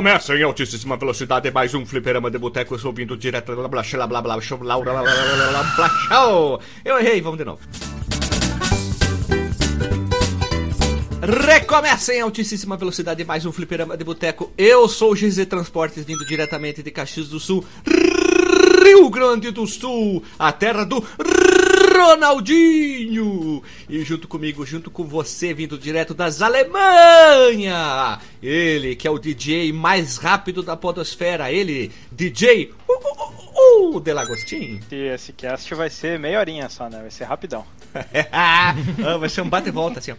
Recomeça em altíssima velocidade mais um fliperama de boteco. Eu sou vindo direto blá blá blá blá blá blá blá blá blá blá. Eu errei, vamos de novo. Recomeça em altíssima velocidade mais um fliperama de boteco. Eu sou o GZ Transportes vindo diretamente de Caxias do Sul, Rio Grande do Sul, a terra do Ronaldinho! E junto comigo, junto com você, vindo direto das Alemanha, ele que é o DJ mais rápido da podosfera, ele, DJ uh, uh, uh, Delagostin. E esse cast vai ser meia horinha só, né? Vai ser rapidão. ah, vai ser um bate e volta assim, ó.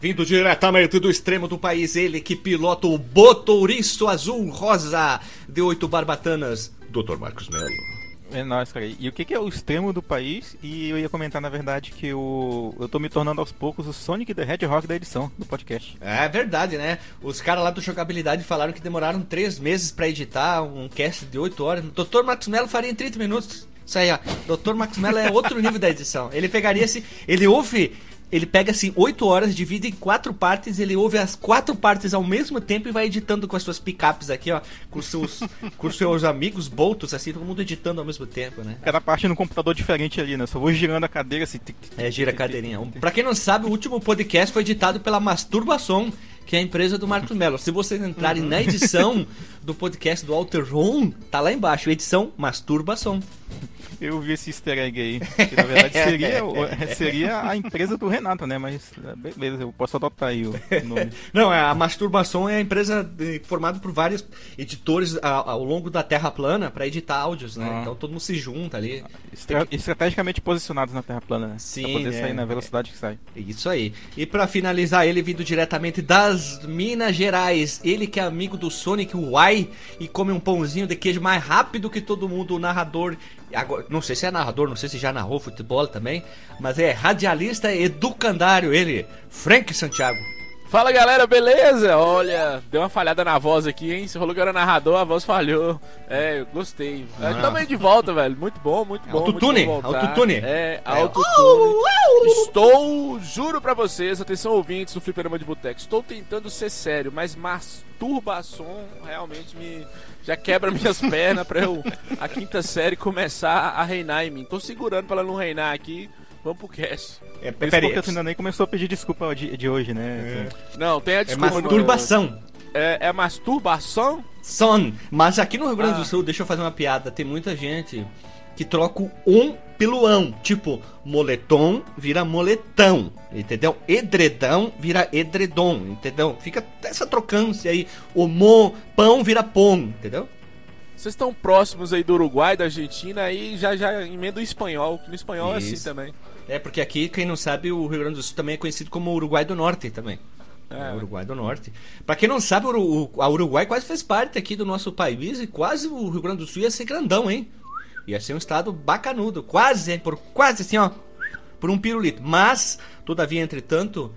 Vindo diretamente do extremo do país, ele que pilota o Botouriço Azul Rosa de oito barbatanas, Dr. Marcos Melo. É nóis, cara. E o que, que, é o extremo do país? E eu ia comentar, na verdade, que eu, eu tô me tornando aos poucos o Sonic the Hedgehog da edição do podcast. É verdade, né? Os caras lá do Jogabilidade falaram que demoraram três meses para editar um cast de 8 horas. O Dr. Marcos Melo faria em 30 minutos. Isso aí, ó. Dr. Max Mello é outro nível da edição. Ele pegaria esse. Ele ouve ele pega assim oito horas, divide em quatro partes, ele ouve as quatro partes ao mesmo tempo e vai editando com as suas picapes aqui, ó, com seus, com seus amigos boltos, assim, todo mundo editando ao mesmo tempo, né? Cada parte no computador diferente ali, né? Só vou girando a cadeira assim. É, gira a cadeirinha. Pra quem não sabe, o último podcast foi editado pela Masturbação, que é a empresa do Marcos Mello. Se vocês entrarem na edição do podcast do Alter Ron, tá lá embaixo, edição Masturbação. Eu vi esse easter egg aí. Que na verdade seria, seria a empresa do Renato, né? Mas beleza, eu posso adotar aí o nome. Não, a Masturbação é a empresa de, formada por vários editores ao, ao longo da Terra plana para editar áudios, né? Ah. Então todo mundo se junta ali. Estra estrategicamente posicionados na Terra plana, né? Sim. Pra poder é, sair na velocidade que sai. Isso aí. E para finalizar, ele vindo diretamente das Minas Gerais. Ele que é amigo do Sonic Y e come um pãozinho de queijo mais rápido que todo mundo, o narrador Agora, não sei se é narrador, não sei se já narrou futebol também, mas é radialista educandário ele, Frank Santiago. Fala galera, beleza? Olha, deu uma falhada na voz aqui, hein? Você falou que era narrador, a voz falhou. É, gostei. É, ah. Também de volta, velho. Muito bom, muito bom. Autotune, autotune. É, autotune. É. Estou, juro pra vocês, atenção ouvintes do Fliperama de Boteco, estou tentando ser sério, mas masturbação realmente me já quebra minhas pernas pra eu, a quinta série, começar a reinar em mim. Tô segurando pra ela não reinar aqui. Vamos pro cast. É, Por isso porque ainda nem começou a pedir desculpa de, de hoje, né? É. Não, tem a desculpa. É masturbação. É, é masturbação? Son. Mas aqui no Rio Grande do ah. Sul, deixa eu fazer uma piada. Tem muita gente que troca o um pelo ão. Tipo, moletom vira moletão, entendeu? Edredão vira edredom, entendeu? Fica essa trocância aí. O mo, pão vira pão, entendeu? Vocês estão próximos aí do Uruguai, da Argentina, aí já já emenda o espanhol, que no espanhol Isso. é assim também. É, porque aqui, quem não sabe, o Rio Grande do Sul também é conhecido como Uruguai do Norte também. É. Uruguai do Norte. Pra quem não sabe, o, a Uruguai quase fez parte aqui do nosso país e quase o Rio Grande do Sul ia ser grandão, hein? Ia ser um estado bacanudo, quase, por quase assim, ó, por um pirulito. Mas, todavia, entretanto,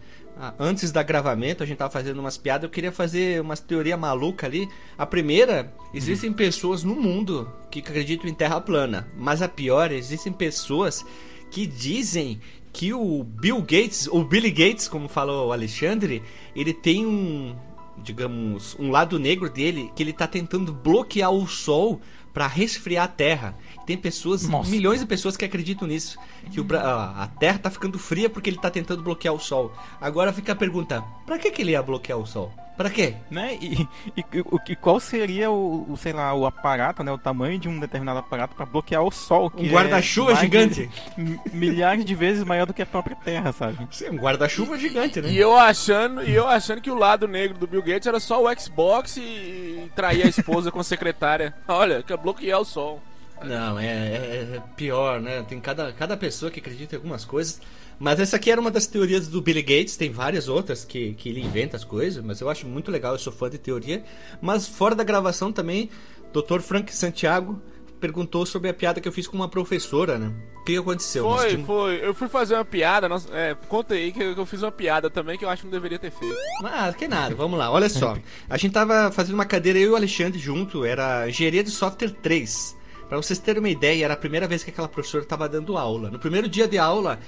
antes da gravamento, a gente tava fazendo umas piadas, eu queria fazer umas teoria maluca ali. A primeira, existem uhum. pessoas no mundo que acreditam em terra plana, mas a pior, existem pessoas que dizem que o Bill Gates, ou Billy Gates, como falou o Alexandre, ele tem um, digamos, um lado negro dele que ele tá tentando bloquear o sol para resfriar a Terra. Tem pessoas, Nossa. milhões de pessoas que acreditam nisso. Que o, a, a Terra tá ficando fria porque ele tá tentando bloquear o Sol. Agora fica a pergunta: pra que, que ele ia bloquear o Sol? Pra quê? Né? E, e, e, qual seria o, o, sei lá, o aparato, né? O tamanho de um determinado aparato para bloquear o Sol? um guarda-chuva é gigante. De, milhares de vezes maior do que a própria Terra, sabe? Sim, um guarda-chuva gigante, né? E eu achando, e eu achando que o lado negro do Bill Gates era só o Xbox e, e trair a esposa com a secretária. Olha, quer bloquear o Sol. Não, é, é, é, pior, né? Tem cada, cada pessoa que acredita em algumas coisas. Mas essa aqui era uma das teorias do Billy Gates, tem várias outras que, que ele inventa as coisas, mas eu acho muito legal, eu sou fã de teoria. Mas fora da gravação também, Dr. Frank Santiago perguntou sobre a piada que eu fiz com uma professora, né? O que aconteceu? Foi, tínhamos... foi. Eu fui fazer uma piada, nós, é, conta aí que eu fiz uma piada também que eu acho que não deveria ter feito. Ah, que nada, vamos lá. Olha só. A gente tava fazendo uma cadeira, eu e o Alexandre junto, era Engenharia de Software 3. Para vocês terem uma ideia, era a primeira vez que aquela professora estava dando aula. No primeiro dia de aula,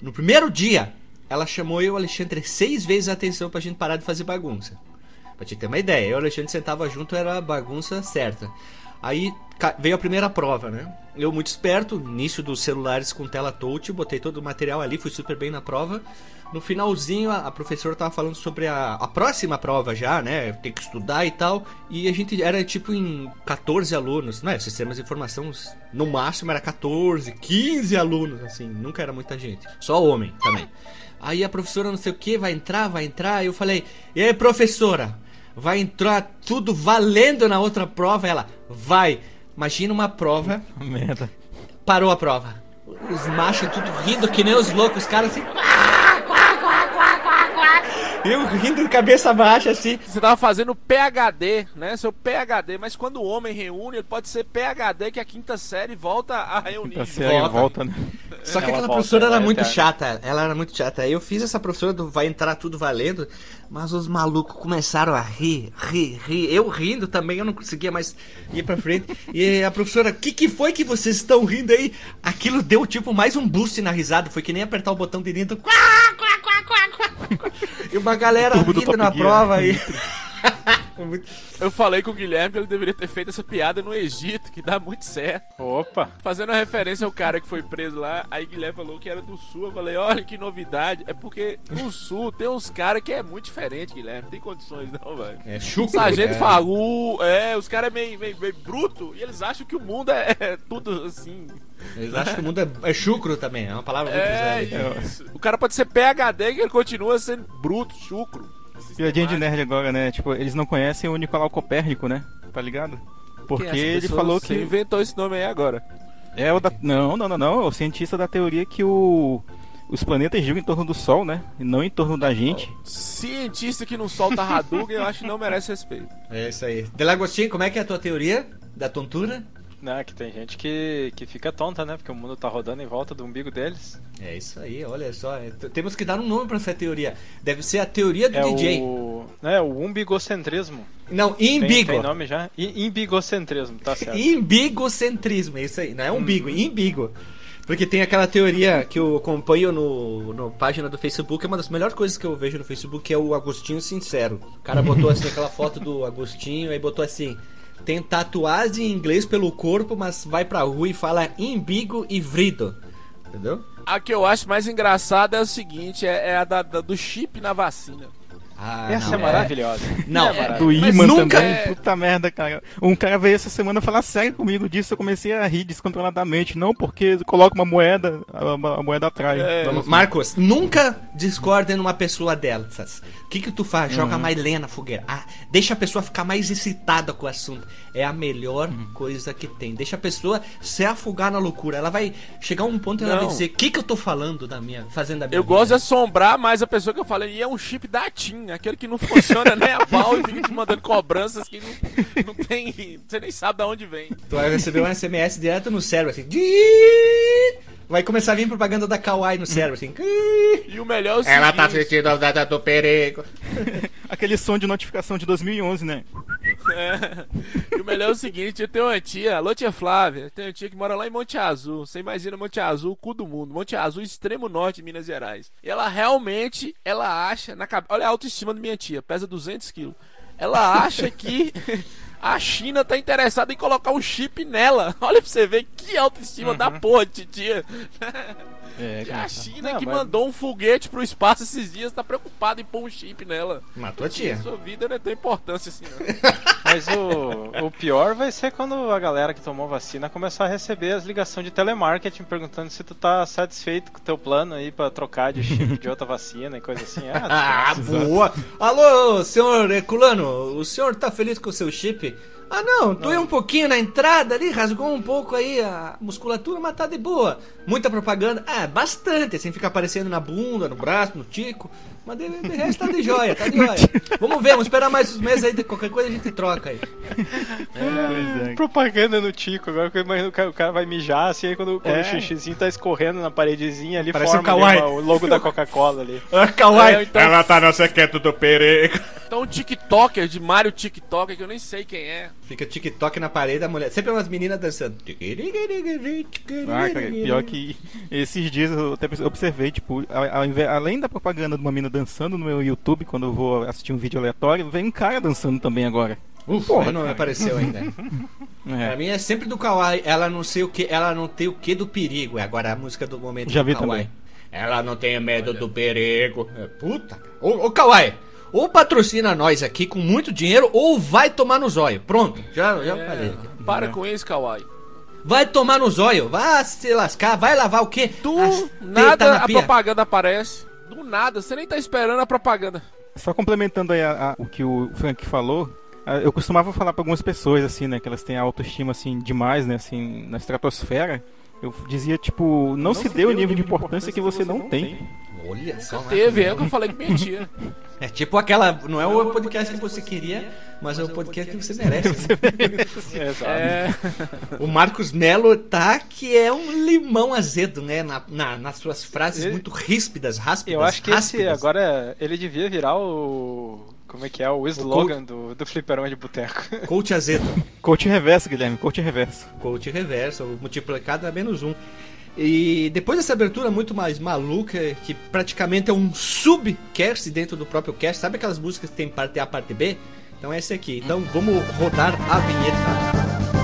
no primeiro dia, ela chamou eu e o Alexandre seis vezes a atenção pra gente parar de fazer bagunça. Pra te ter uma ideia. Eu e o Alexandre sentava junto, era a bagunça certa. Aí veio a primeira prova, né? Eu, muito esperto, início dos celulares com tela touch, botei todo o material ali, fui super bem na prova. No finalzinho, a, a professora tava falando sobre a, a próxima prova já, né? Tem que estudar e tal. E a gente era tipo em 14 alunos, né? Sistemas de informação, no máximo era 14, 15 alunos, assim, nunca era muita gente. Só homem também. Aí a professora não sei o que, vai entrar, vai entrar. Aí eu falei, e aí, professora? Vai entrar tudo valendo na outra prova? Ela, vai. Imagina uma prova, Merda. parou a prova. Os machos tudo rindo que nem os loucos, os caras assim. Eu rindo de cabeça baixa assim. Você tava fazendo PHD, né? Seu PHD, mas quando o homem reúne, ele pode ser PHD que a quinta série volta a reunir. De sério, volta. volta, né? Só que Ela aquela volta, professora era é muito chata. Ela era muito chata. Aí eu fiz essa professora do vai entrar tudo valendo, mas os malucos começaram a rir, rir, rir. Eu rindo também, eu não conseguia mais ir pra frente. E a professora, o que, que foi que vocês estão rindo aí? Aquilo deu tipo mais um boost na risada. Foi que nem apertar o botão de dentro. Quá, quá, quá, quá, quá, quá. E uma galera rindo na prova aí. Muito- Eu falei com o Guilherme que ele deveria ter feito essa piada no Egito, que dá muito certo. Opa! Fazendo uma referência ao cara que foi preso lá, aí Guilherme falou que era do sul. Eu falei, olha que novidade. É porque no sul tem uns caras que é muito diferente, Guilherme. Não tem condições não, velho. É O chucro. sargento é. Fagu, é, os caras é meio, meio, meio bruto e eles acham que o mundo é, é tudo assim. Eles acham que o mundo é, é chucro também. É uma palavra muito É. O cara pode ser PHD que ele continua sendo bruto, chucro. Piadinha de nerd agora, né? Tipo, eles não conhecem o Nicolau Copérnico, né? Tá ligado? Porque Quem é ele falou Você que inventou esse nome aí agora. é o da Não, não, não, não, é o cientista da teoria que o os planetas giram em torno do sol, né? E não em torno da gente. Cientista que não solta Hadouken, eu acho que não merece respeito. É isso aí. Delagostinho, como é que é a tua teoria da tontura? Não, que tem gente que, que fica tonta, né? Porque o mundo tá rodando em volta do umbigo deles. É isso aí, olha só. é, temos que dar um nome pra essa teoria. Deve ser a teoria do É DJ. o. É o umbigocentrismo. Não, Tem, imbigo. tem nome já? I- Imbigocentrismo, tá certo. Imbigocentrismo, é isso aí. Não é umbigo, imbigo. Porque tem aquela teoria que eu acompanho no, no página do Facebook, é uma das melhores coisas que eu vejo no Facebook, é o Agostinho Sincero. O cara botou assim aquela foto do Agostinho, aí botou assim: tem tatuagem em inglês pelo corpo, mas vai pra rua e fala imbigo e vrido. Entendeu? A que eu acho mais engraçada é o seguinte: é, é a da, da- do chip na vacina. Ah, Essa não, é maravilhosa. Não, é. Do Mas imã nunca também. é- Puta merda, cara. Um cara veio essa semana falar sério comigo disso. Eu comecei a rir descontroladamente. Não, porque coloca uma moeda, a, a moeda atrai. É. Marcos, nunca discorde numa pessoa dessas. O que que tu faz? Joga mais lenha na fogueira. Ah, deixa a pessoa ficar mais excitada com o assunto. É a melhor coisa que tem. Deixa a pessoa se afogar na loucura. Ela vai chegar a um ponto e ela vai dizer: "O que que eu tô falando da minha, fazendo da minha Eu vida?" gosto de assombrar mais a pessoa que eu falei, e é um chip da TIM, aquele que não funciona nem a pau e fica te mandando cobranças que não, não tem. Você nem sabe de onde vem. Tu vai receber um SMS direto no cérebro assim. Vai começar a vir propaganda da Kawaii no cérebro assim. E o melhor é o Ela tá seguinte, sentindo a data do perigo. Aquele som de notificação de 2011, né? É. E o melhor é o seguinte, eu tenho uma tia, alô tia Flávia, tem uma tia que mora lá em Monte Azul. Você imagina Monte Azul, o cu do mundo. Monte Azul, extremo norte de Minas Gerais. E ela realmente, ela acha, na cabe... olha a autoestima da minha tia, pesa 200 quilos. Ela acha que a China tá interessada em colocar um chip nela. Olha pra você ver que autoestima da porra de tia. É, A China Não, que mas- mandou um foguete pro espaço esses dias tá preocupada em pôr um chip nela. Matou a tia. Sua vida não tem importância assim, não. Mas o, o pior vai ser quando a galera que tomou vacina começar a receber as ligações de telemarketing perguntando se tu tá satisfeito com o teu plano aí pra trocar de chip de outra vacina e coisa assim. Ah, Ah, boa! Alô, senhor Herculano, o senhor tá feliz com o seu chip? Ah, não, doeu um pouquinho na entrada ali, rasgou um pouco aí a musculatura, mas tá de boa. Muita propaganda? Ah, bastante, assim, fica aparecendo na bunda, no braço, no tico. Mas de, de resto tá de joia, tá de joia. Vamos ver, vamos esperar mais uns meses aí, de qualquer coisa a gente troca aí. Pois é. propaganda no Tico. Agora que eu imagino que o cara vai mijar assim, aí quando, quando É. o xixizinho tá escorrendo na paredezinha ali, Parece forma um ali kawaii. o logo da Coca-Cola ali. Ah, kawaii! É, então- Ela tá no secreto do perigo. Então um TikToker de Mario TikToker que eu nem sei quem é. Fica TikTok na parede, a mulher. Sempre umas meninas dançando. Ah, cara, pior que esses dias eu até observei, tipo, ao- ao invés- além da propaganda de uma mina dançando no meu YouTube, quando eu vou assistir um vídeo aleatório, vem um cara dançando também agora. Ufa, não apareceu ainda. Pra É. mim é sempre do Kawaii. Ela não sei o que, ela não tem o que do perigo. É agora a música do momento Já do vi Kawaii. também. Ela não tem medo do perigo. É, puta. Ô, ô Kawaii, ou patrocina nós aqui com muito dinheiro, ou vai tomar no zóio. Pronto, já, já falei. aqui. Para com isso, Kawaii. Vai tomar no zóio, vai se lascar, vai lavar o quê? Do As nada na a pia. propaganda aparece. Do nada, você nem tá esperando a propaganda. Só complementando aí a- a- o que o Frank falou, eu costumava falar pra algumas pessoas, assim, né, que elas têm a autoestima, assim, demais, né, assim, na estratosfera. Eu dizia, tipo, não, se, dê o nível de importância que você não tem. Olha só. né? Teve, é o que eu falei que mentia. É tipo aquela. Não é o podcast que você queria, mas é o podcast que você merece. É, O Marcos Melo tá que é um limão azedo, né? Na, na- nas suas frases Ele- muito ríspidas, ráspidas. Eu acho que esse agora ele devia virar o. Como é que é? O slogan do, do fliperama de boteco. Coach azedo. Coach reverso, Guilherme, coach reverso. Coach reverso, multiplicado a menos um. E depois dessa abertura muito mais maluca, que praticamente é um subcast dentro do próprio cast, sabe aquelas músicas que tem parte A, parte B? Então é esse aqui. Então vamos rodar a vinheta.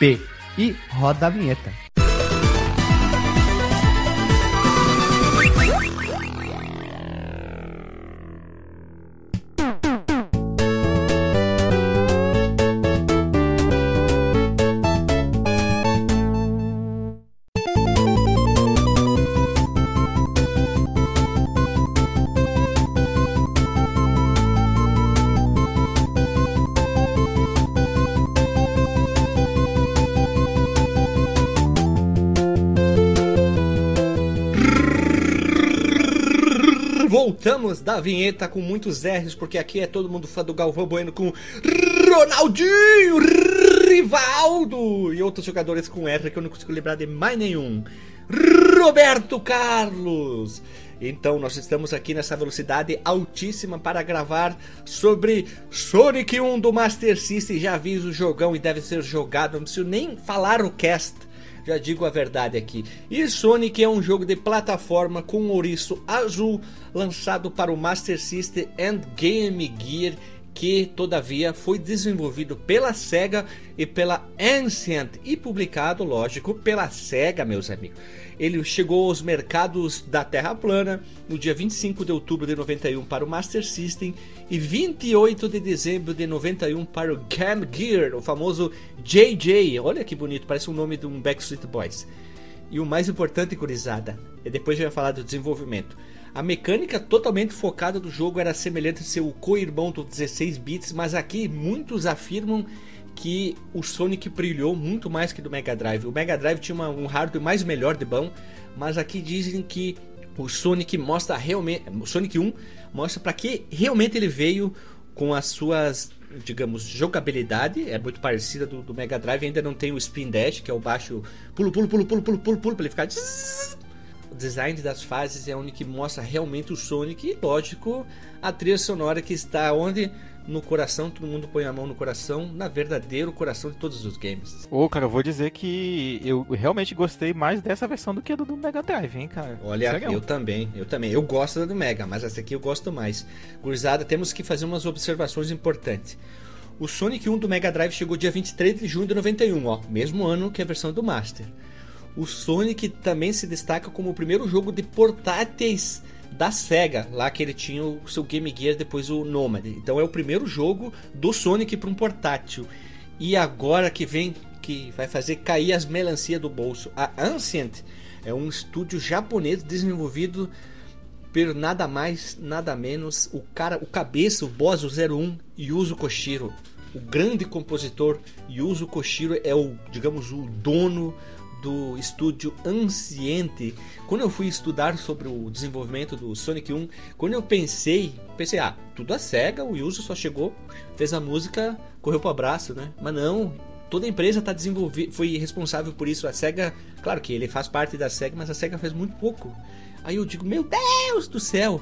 fdb. E roda a vinheta. Voltamos da vinheta com muitos R's, porque aqui é todo mundo fã do Galvão Bueno com Ronaldinho, Rivaldo e outros jogadores com R que eu não consigo lembrar de mais nenhum. Roberto Carlos. Então nós estamos aqui nessa velocidade altíssima para gravar sobre Sonic 1 do Master System. Já aviso o jogão e deve ser jogado, não preciso nem falar o cast. Já digo a verdade aqui. E Sonic é um jogo de plataforma com ouriço azul lançado para o Master System and Game Gear que todavia foi desenvolvido pela Sega e pela Ancient e publicado, lógico, pela Sega, meus amigos. Ele chegou aos mercados da Terra plana no dia 25 de outubro de 91 para o Master System e 28 de dezembro de 91 para o Game Gear, o famoso JJ. Olha que bonito, parece o nome de um Backstreet Boys. E o mais importante, gurizada, e depois já vai falar do desenvolvimento. A mecânica totalmente focada do jogo era semelhante ao seu co-irmão do 16 bits, mas aqui muitos afirmam que o Sonic brilhou muito mais que do Mega Drive. O Mega Drive tinha uma- um hardware mais melhor de bom, mas aqui dizem que o Sonic mostra realmente, o Sonic 1 mostra para que realmente ele veio com as suas, digamos, jogabilidade, é muito parecida do, do Mega Drive, ainda não tem o Spin Dash, que é o baixo pulo, pulo, pulo, pulo, pulo, pulo, pulo, pra ele ficar o design das fases é onde que mostra realmente o Sonic e, lógico, a trilha sonora que está onde? No coração, todo mundo põe a mão no coração, na verdadeiro coração de todos os games. Ô, cara, eu vou dizer que eu realmente gostei mais dessa versão do que a do, do Mega Drive, hein, cara. Olha, Sério? eu também, eu também. Eu gosto da do Mega, mas essa aqui eu gosto mais. Gurizada, temos que fazer umas observações importantes. O Sonic 1 do Mega Drive chegou dia 23 de junho de 91, ó, mesmo ano que a versão do Master. O Sonic também se destaca como o primeiro jogo de portáteis da Sega, lá que ele tinha o seu Game Gear, depois o Nomad. Então é o primeiro jogo do Sonic para um portátil. E agora que vem, que vai fazer cair as melancias do bolso, a Ancient É um estúdio japonês desenvolvido por nada mais, nada menos o cara, o cabeça, o boss, o 01, Yuzo Koshiro. O grande compositor Yuzo Koshiro é o, digamos, o dono do estúdio Anciente. Quando eu fui estudar sobre o desenvolvimento do Sonic 1, quando eu pensei, pensei, ah, tudo a SEGA, o Yuzo só chegou, fez a música, correu pro abraço, né? Mas não, toda a empresa tá foi responsável por isso. A SEGA, claro que ele faz parte da SEGA, mas a SEGA fez muito pouco. Aí eu digo, meu Deus do céu!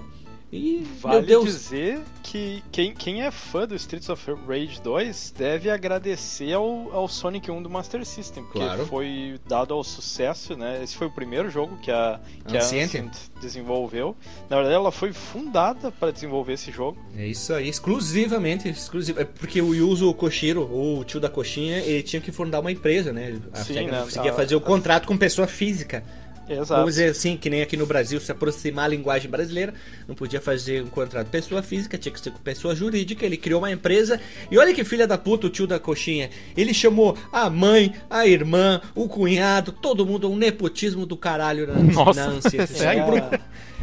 E, vale meu Deus. dizer que quem, quem é fã do Streets of Rage 2 deve agradecer ao, ao Sonic 1 do Master System, porque Claro. foi dado ao sucesso, né? Esse foi o primeiro jogo que a, que a Ancient. Desenvolveu. Na verdade, ela foi fundada para desenvolver esse jogo. É isso aí, exclusivamente, exclusivo. É porque o Yuzo Koshiro, o tio da coxinha, ele tinha que fundar uma empresa, né? A Sim, SEGA né? não conseguia A- fazer o contrato com pessoa física. Exato. Vamos dizer assim, que nem aqui no Brasil, se aproximar a linguagem brasileira, não podia fazer um contrato com pessoa física, tinha que ser com pessoa jurídica. Ele criou uma empresa. E olha que filha da puta o tio da coxinha. Ele chamou a mãe, a irmã, o cunhado, todo mundo, um nepotismo do caralho na, Nossa, na ânsia. Se sério? tu pro-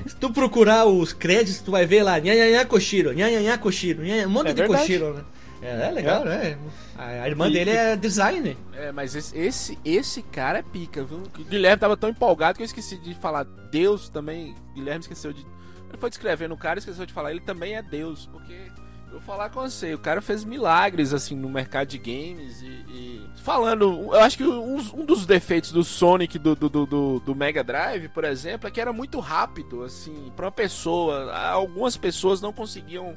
Se tu procurar os créditos, tu vai ver lá, nhanhanhá Koshiro, nhanhanhá nhanhá- um monte É de verdade. Koshiro, né? É, é legal, É. né? A, irmã E- dele é designer. É, mas esse, esse, esse cara é pica, viu? O Guilherme tava tão empolgado que eu esqueci de falar Deus também. Guilherme esqueceu de. Ele foi descrevendo o cara, esqueceu de falar, ele também é Deus, porque. eu Vou falar com você, o cara fez milagres assim no mercado de games e. e- Falando, eu acho que um, um dos defeitos do Sonic do, do, do, do- do Mega Drive, por exemplo, é que era muito rápido, assim, pra uma pessoa. Algumas pessoas não conseguiam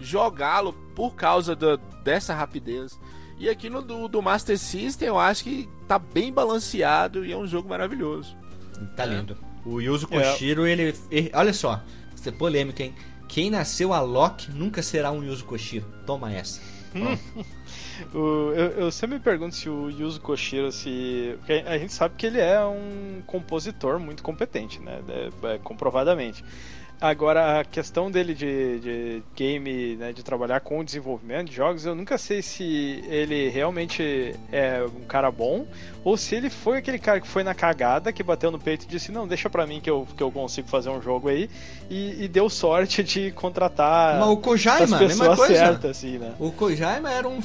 jogá-lo por causa da- dessa rapidez. E aqui no do, do Master System eu acho que tá bem balanceado e é um jogo maravilhoso. Tá lindo. O Yuzo É. Koshiro, ele, ele- Olha só, isso é polêmico, hein? Quem nasceu a Loki nunca será um Yuzo Koshiro. Toma essa. O- eu, eu sempre me pergunto se o Yuzo Koshiro se. porque a gente sabe que ele é um compositor muito competente, né? É- é, comprovadamente. Agora, a questão dele de, de game, né, de trabalhar com o desenvolvimento de jogos, eu nunca sei se ele realmente é um cara bom ou se ele foi aquele cara que foi na cagada, que bateu no peito e disse: Não, deixa pra mim que eu, que eu consigo fazer um jogo aí, e, e deu sorte de contratar Mas o as Kojaima, a mesma pessoas coisa. certas, assim, né? O Kojaima era um-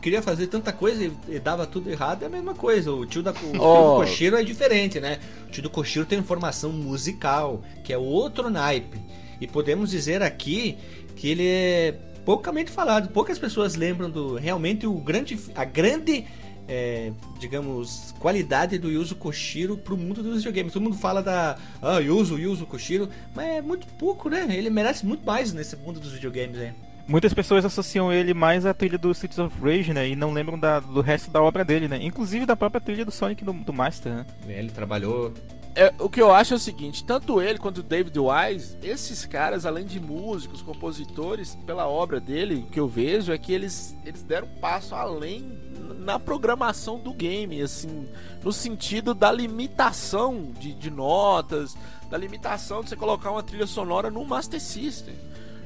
Queria fazer tanta coisa e, e dava tudo errado, é a mesma coisa. O tio, da, o tio do Oh. Koshiro é diferente, né? O tio do Koshiro tem formação musical, que é outro naipe. E podemos dizer aqui que ele é poucamente falado. Poucas pessoas lembram do. Realmente o grande. A grande. é, digamos, qualidade do Yuzo Koshiro pro mundo dos videogames. Todo mundo fala da. Ah, Yuzo, Yuzo Koshiro. Mas é muito pouco, né? Ele merece muito mais nesse mundo dos videogames, né? Muitas pessoas associam ele mais à trilha do Streets of Rage, né? E não lembram da- do resto da obra dele, né? Inclusive da própria trilha do Sonic do, do Master, né? Ele trabalhou. É, o que eu acho é o seguinte, tanto ele quanto o David Wise, esses caras, além de músicos, compositores, pela obra dele, o que eu vejo é que eles, eles deram um passo além na programação do game, assim, no sentido da limitação de, de notas, da limitação de você colocar uma trilha sonora no Master System.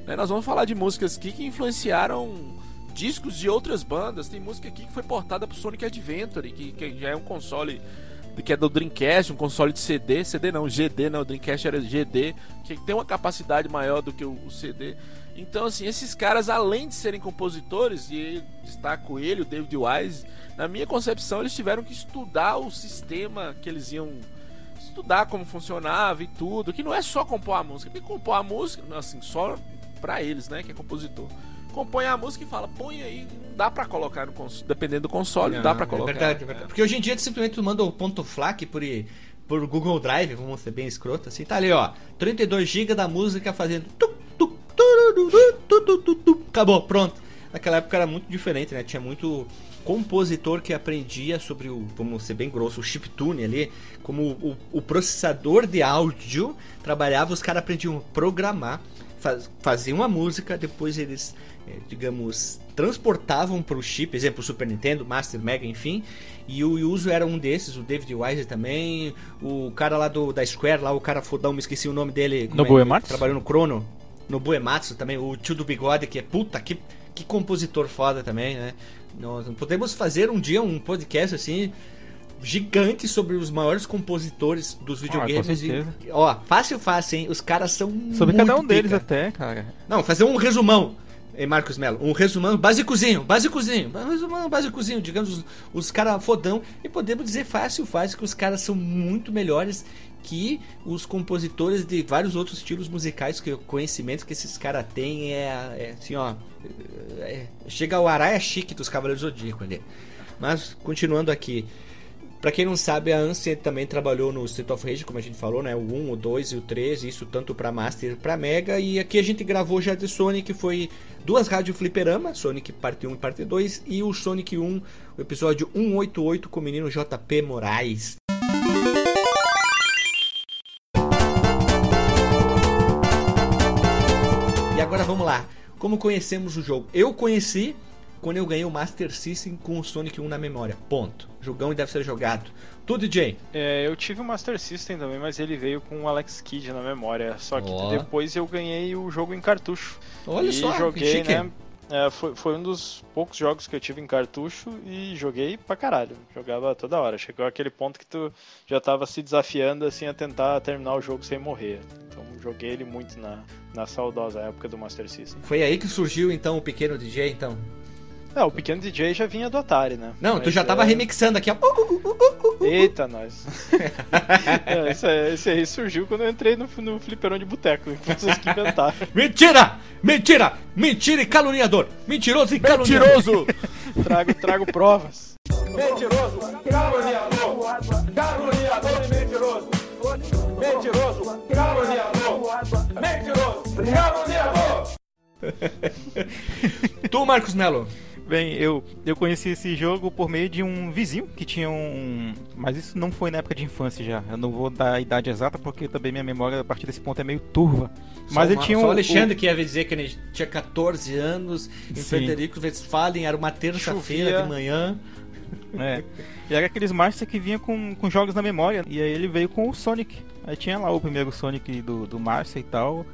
Né? Nós vamos falar de músicas aqui que influenciaram discos de outras bandas. Tem música aqui que foi portada pro Sonic Adventure, que, que já é um console que é do Dreamcast, um console de CD, CD não, GD não, o Dreamcast era GD, que tem uma capacidade maior do que o, o CD. Então, assim, esses caras, além de serem compositores, e destaco ele, o David Wise, na minha concepção, eles tiveram que estudar o sistema que eles iam estudar como funcionava e tudo, que não é só compor a música, porque compor a música, assim, só pra eles, né, que é compositor. Compõe a música e fala, põe aí, dá pra colocar no console, dependendo do console, não, dá pra colocar. É verdade, é verdade. Porque hoje em dia tu simplesmente manda o ponto FLAC por, por Google Drive, vamos ser bem escroto assim. Tá ali, ó. 32 GB da música fazendo. tuc, tuc. Acabou, pronto. Naquela época era muito diferente, né? Tinha muito compositor que aprendia sobre o, vamos ser bem grosso, o chiptune ali, como o, o processador de áudio trabalhava, os caras aprendiam a programar, faz, faziam uma música, depois eles é, digamos, transportavam para o chip, exemplo, Super Nintendo, Master, Mega, enfim. E o Yuzo era um desses, o David Wise também, o cara lá do, da Square, lá, o cara fodão, me esqueci o nome dele. Nobuo é? Ematsu? Trabalhou no Chrono. Nobuo Ematsu também, o tio do bigode, que é puta, que, que compositor foda também, né? Nós podemos fazer um dia um podcast assim gigante sobre os maiores compositores dos videogames. com certeza. E, ó, fácil, fácil, hein? Os caras são Sobre cada um deles pica. até, cara. Não, fazer um resumão, Marcos Melo? Um resumão basicozinho, um resumão basicozinho, digamos, os, os caras fodão. E podemos dizer fácil, fácil, que os caras são muito melhores que os compositores de vários outros estilos musicais, que o conhecimento que esses caras têm é, é assim, ó. é- chega ao araia chique dos Cavaleiros do Zodíaco ali. Mas, continuando aqui. Pra quem não sabe, a Ansem também trabalhou no State of Rage, como a gente falou, né? O 1, o 2 e o 3, isso tanto pra Master pra Mega. E aqui a gente gravou já de Sonic, foi duas rádios fliperama, Sonic parte 1 e parte 2, e o Sonic 1, o episódio 188 com o menino JP Moraes. E agora vamos lá. Como conhecemos o jogo? Eu conheci quando eu ganhei o Master System com o Sonic 1 na memória. Ponto. Jogão e deve ser jogado. Tu, DJ? É, eu tive o Master System também, mas ele veio com o Alex Kidd na memória. Só que Ó. depois eu ganhei o jogo em cartucho. Olha e só, que joguei, né? é, foi, foi um dos poucos jogos que eu tive em cartucho e joguei pra caralho. Jogava toda hora. Chegou aquele ponto que tu já tava se desafiando assim a tentar terminar o jogo sem morrer. Então joguei ele muito na, na saudosa época do Master System. Foi aí que surgiu então o pequeno DJ, então. É, o pequeno DJ já vinha do Atari, né? Não, tu Mas, já tava é, remixando aqui, ó. Eita, nós. é, esse, aí- esse aí surgiu quando eu entrei no, no fliperão de boteco. Pessoas que inventaram. Mentira! Mentira! Mentira e caluniador! Mentiroso e caluniador! Mentiroso! Trago, trago provas. Mentiroso, caluniador, caluniador e mentiroso. Mentiroso, caluniador, mentiroso, caluniador. Tu, Marcos Melo. Bem, eu, eu conheci esse jogo por meio de um vizinho que tinha um. Mas isso não foi na época de infância já. Eu não vou dar a idade exata porque também minha memória a partir desse ponto é meio turva. Mas só ele uma- tinha só um. o Alexandre que ia dizer que ele tinha 14 anos em Sim. Frederico Westphalen, era uma terça-feira de manhã. É. E era aqueles Master que vinha com, com jogos na memória. E aí ele veio com o Sonic. Aí tinha lá o primeiro Sonic do, do Master e tal.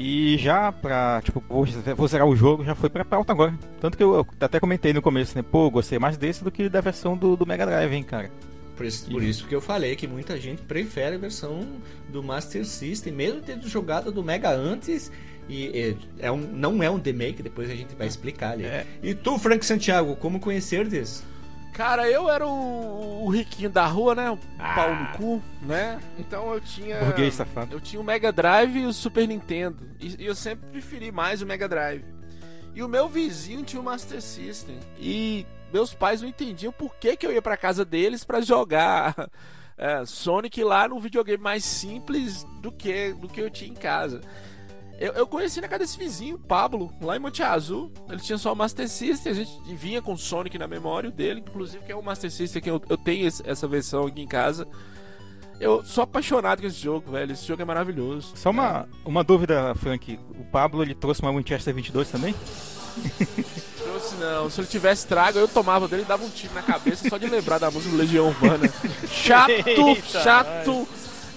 E já pra, tipo, vou, vou zerar o jogo, já foi pra pauta agora. Tanto que eu, eu até comentei no começo, né? Pô, gostei mais desse do que da versão do, do Mega Drive, hein, cara. Por isso, por isso que eu falei que muita gente prefere a versão do Master System, mesmo tendo jogado do Mega antes. E é, é um, não é um remake, depois a gente vai explicar ali. É. E tu, Frank Santiago, como conhecer desse? Cara, eu era o, o riquinho da rua, né? O Ah. pau no cu, né? Então eu tinha. Burguês safado. Eu tinha o Mega Drive e o Super Nintendo. E, e eu sempre preferi mais o Mega Drive. E o meu vizinho tinha o Master System. E meus pais não entendiam por que, que eu ia pra casa deles pra jogar é, Sonic lá no videogame mais simples do que, do que eu tinha em casa. Eu, eu conheci na casa desse vizinho, Pablo, lá em Monte Azul. Ele tinha só o Master System, a gente vinha com o Sonic na memória dele, inclusive que é o Master System que eu, eu tenho esse- essa versão aqui em casa. Eu sou apaixonado com esse jogo, velho. Esse jogo é maravilhoso. Só uma, uma dúvida, Frank. O Pablo ele trouxe uma Winchester 22 também? Trouxe não. Se ele tivesse trago, eu tomava dele e dava um tiro na cabeça só de lembrar da música do Legião Urbana. Chato, Eita, chato.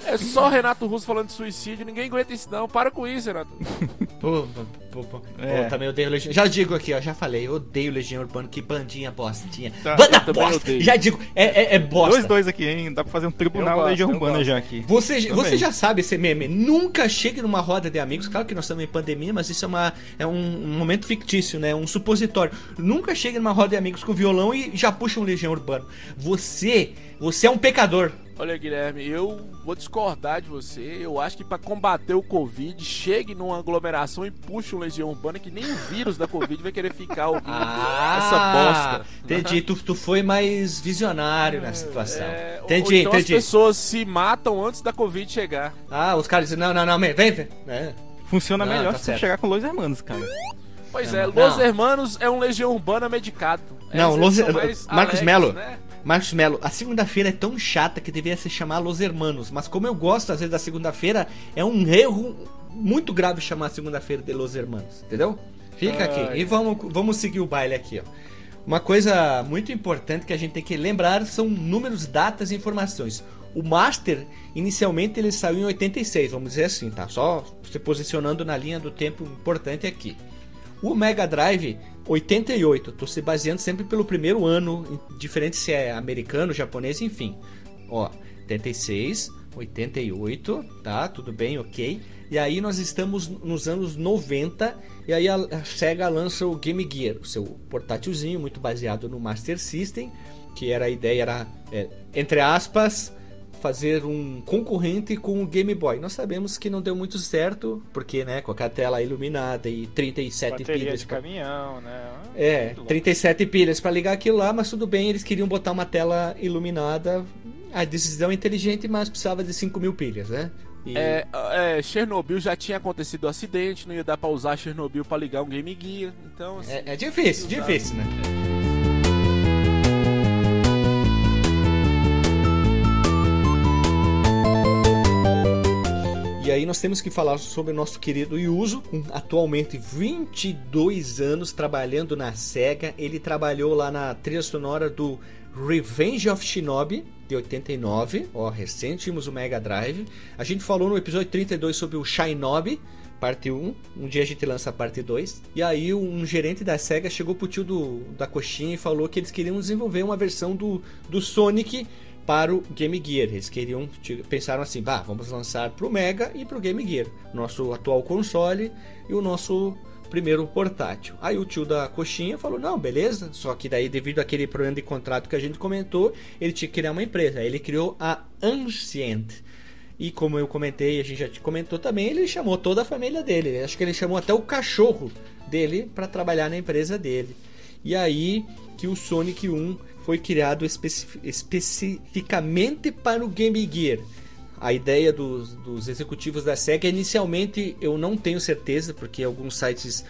É só Renato Russo falando de suicídio. Ninguém aguenta isso, não. Para com isso, Renato. Pô, pô, pô, pô. É. Pô, também odeio Legião. Já digo aqui, ó, já falei, eu odeio Legião Urbana, que bandinha bostinha. Tá, Banda bosta! odeio. Já digo, é, é, é bosta. Dois, dois aqui, hein? Dá pra fazer um tribunal gosto, Legião Urbana já aqui. Você, Também. você já sabe esse meme. Nunca chegue numa roda de amigos. Claro que nós estamos em pandemia, mas isso é, uma, é um, um momento fictício, né? Um supositório. Nunca chegue numa roda de amigos com violão e já puxa um Legião Urbano. Você, você é um pecador. Olha, Guilherme, eu vou discordar de você. Eu acho que pra combater o Covid, chegue numa aglomeração e puxe um Legião Urbana que nem o vírus da Covid vai querer ficar ouvindo essa bosta. Entendi. Tu, tu foi mais visionário na situação. É, entendi, então entendi. as pessoas se matam antes da Covid chegar. Ah, os caras dizem, não, não, não, vem, vem. É. Funciona Não, melhor tá se certo. você chegar com Los Hermanos, cara. Pois Não, é, não. Los Hermanos é um Legião Urbana medicado. Não, Los- Marcos alegres, Melo. né? Marcos Melo, a segunda-feira é tão chata que deveria se chamar Los Hermanos, mas como eu gosto às vezes da segunda-feira, é um erro muito grave chamar a segunda-feira de Los Hermanos, entendeu? Fica aqui Ai. e vamos, vamos seguir o baile aqui, ó. Uma coisa muito importante que a gente tem que lembrar são números, datas e informações. O Master, inicialmente, ele saiu em 86, vamos dizer assim, tá? Só se posicionando na linha do tempo importante aqui. O Mega Drive 88, tô se baseando sempre pelo primeiro ano, diferente se é americano, japonês, enfim. Ó, 86, 88, tá? Tudo bem, ok. E aí nós estamos nos anos 90 e aí a Sega lança o Game Gear, o seu portátilzinho muito baseado no Master System, que era a ideia era é, entre aspas fazer um concorrente com o Game Boy. Nós sabemos que não deu muito certo, porque né, com a tela iluminada e 37 Bateria pilhas de pra- caminhão, né? é, Muito louco. 37 pilhas para ligar aquilo lá, mas tudo bem, eles queriam botar uma tela iluminada. A decisão é inteligente, mas precisava de 5 mil pilhas, né? E- É, é, Chernobyl já tinha acontecido o acidente, não ia dar pra usar Chernobyl pra ligar um Game Gear, então assim, é, é difícil, difícil, né? E aí nós temos que falar sobre o nosso querido Yuzo, com atualmente 22 anos trabalhando na SEGA. Ele trabalhou lá na trilha sonora do Revenge of Shinobi, de 89. Ó, recente, tínhamos o Mega Drive. A gente falou no episódio 32 sobre o Shinobi, parte 1. Um dia a gente lança a parte 2. E aí um gerente da SEGA chegou pro tio do, da coxinha e falou que eles queriam desenvolver uma versão do, do Sonic para o Game Gear. Eles queriam, pensaram assim, bah, vamos lançar para o Mega e para o Game Gear, nosso atual console e o nosso primeiro portátil. Aí o tio da coxinha falou, não, beleza, só que daí devido àquele problema de contrato que a gente comentou, ele tinha que criar uma empresa. Aí ele criou a Ancient. E como eu comentei, a gente já te comentou também, ele chamou toda a família dele. Acho que ele chamou até o cachorro dele para trabalhar na empresa dele. E aí que o Sonic 1 foi criado especi- especificamente para o Game Gear. A ideia dos, dos executivos da SEGA, inicialmente eu não tenho certeza, porque alguns sites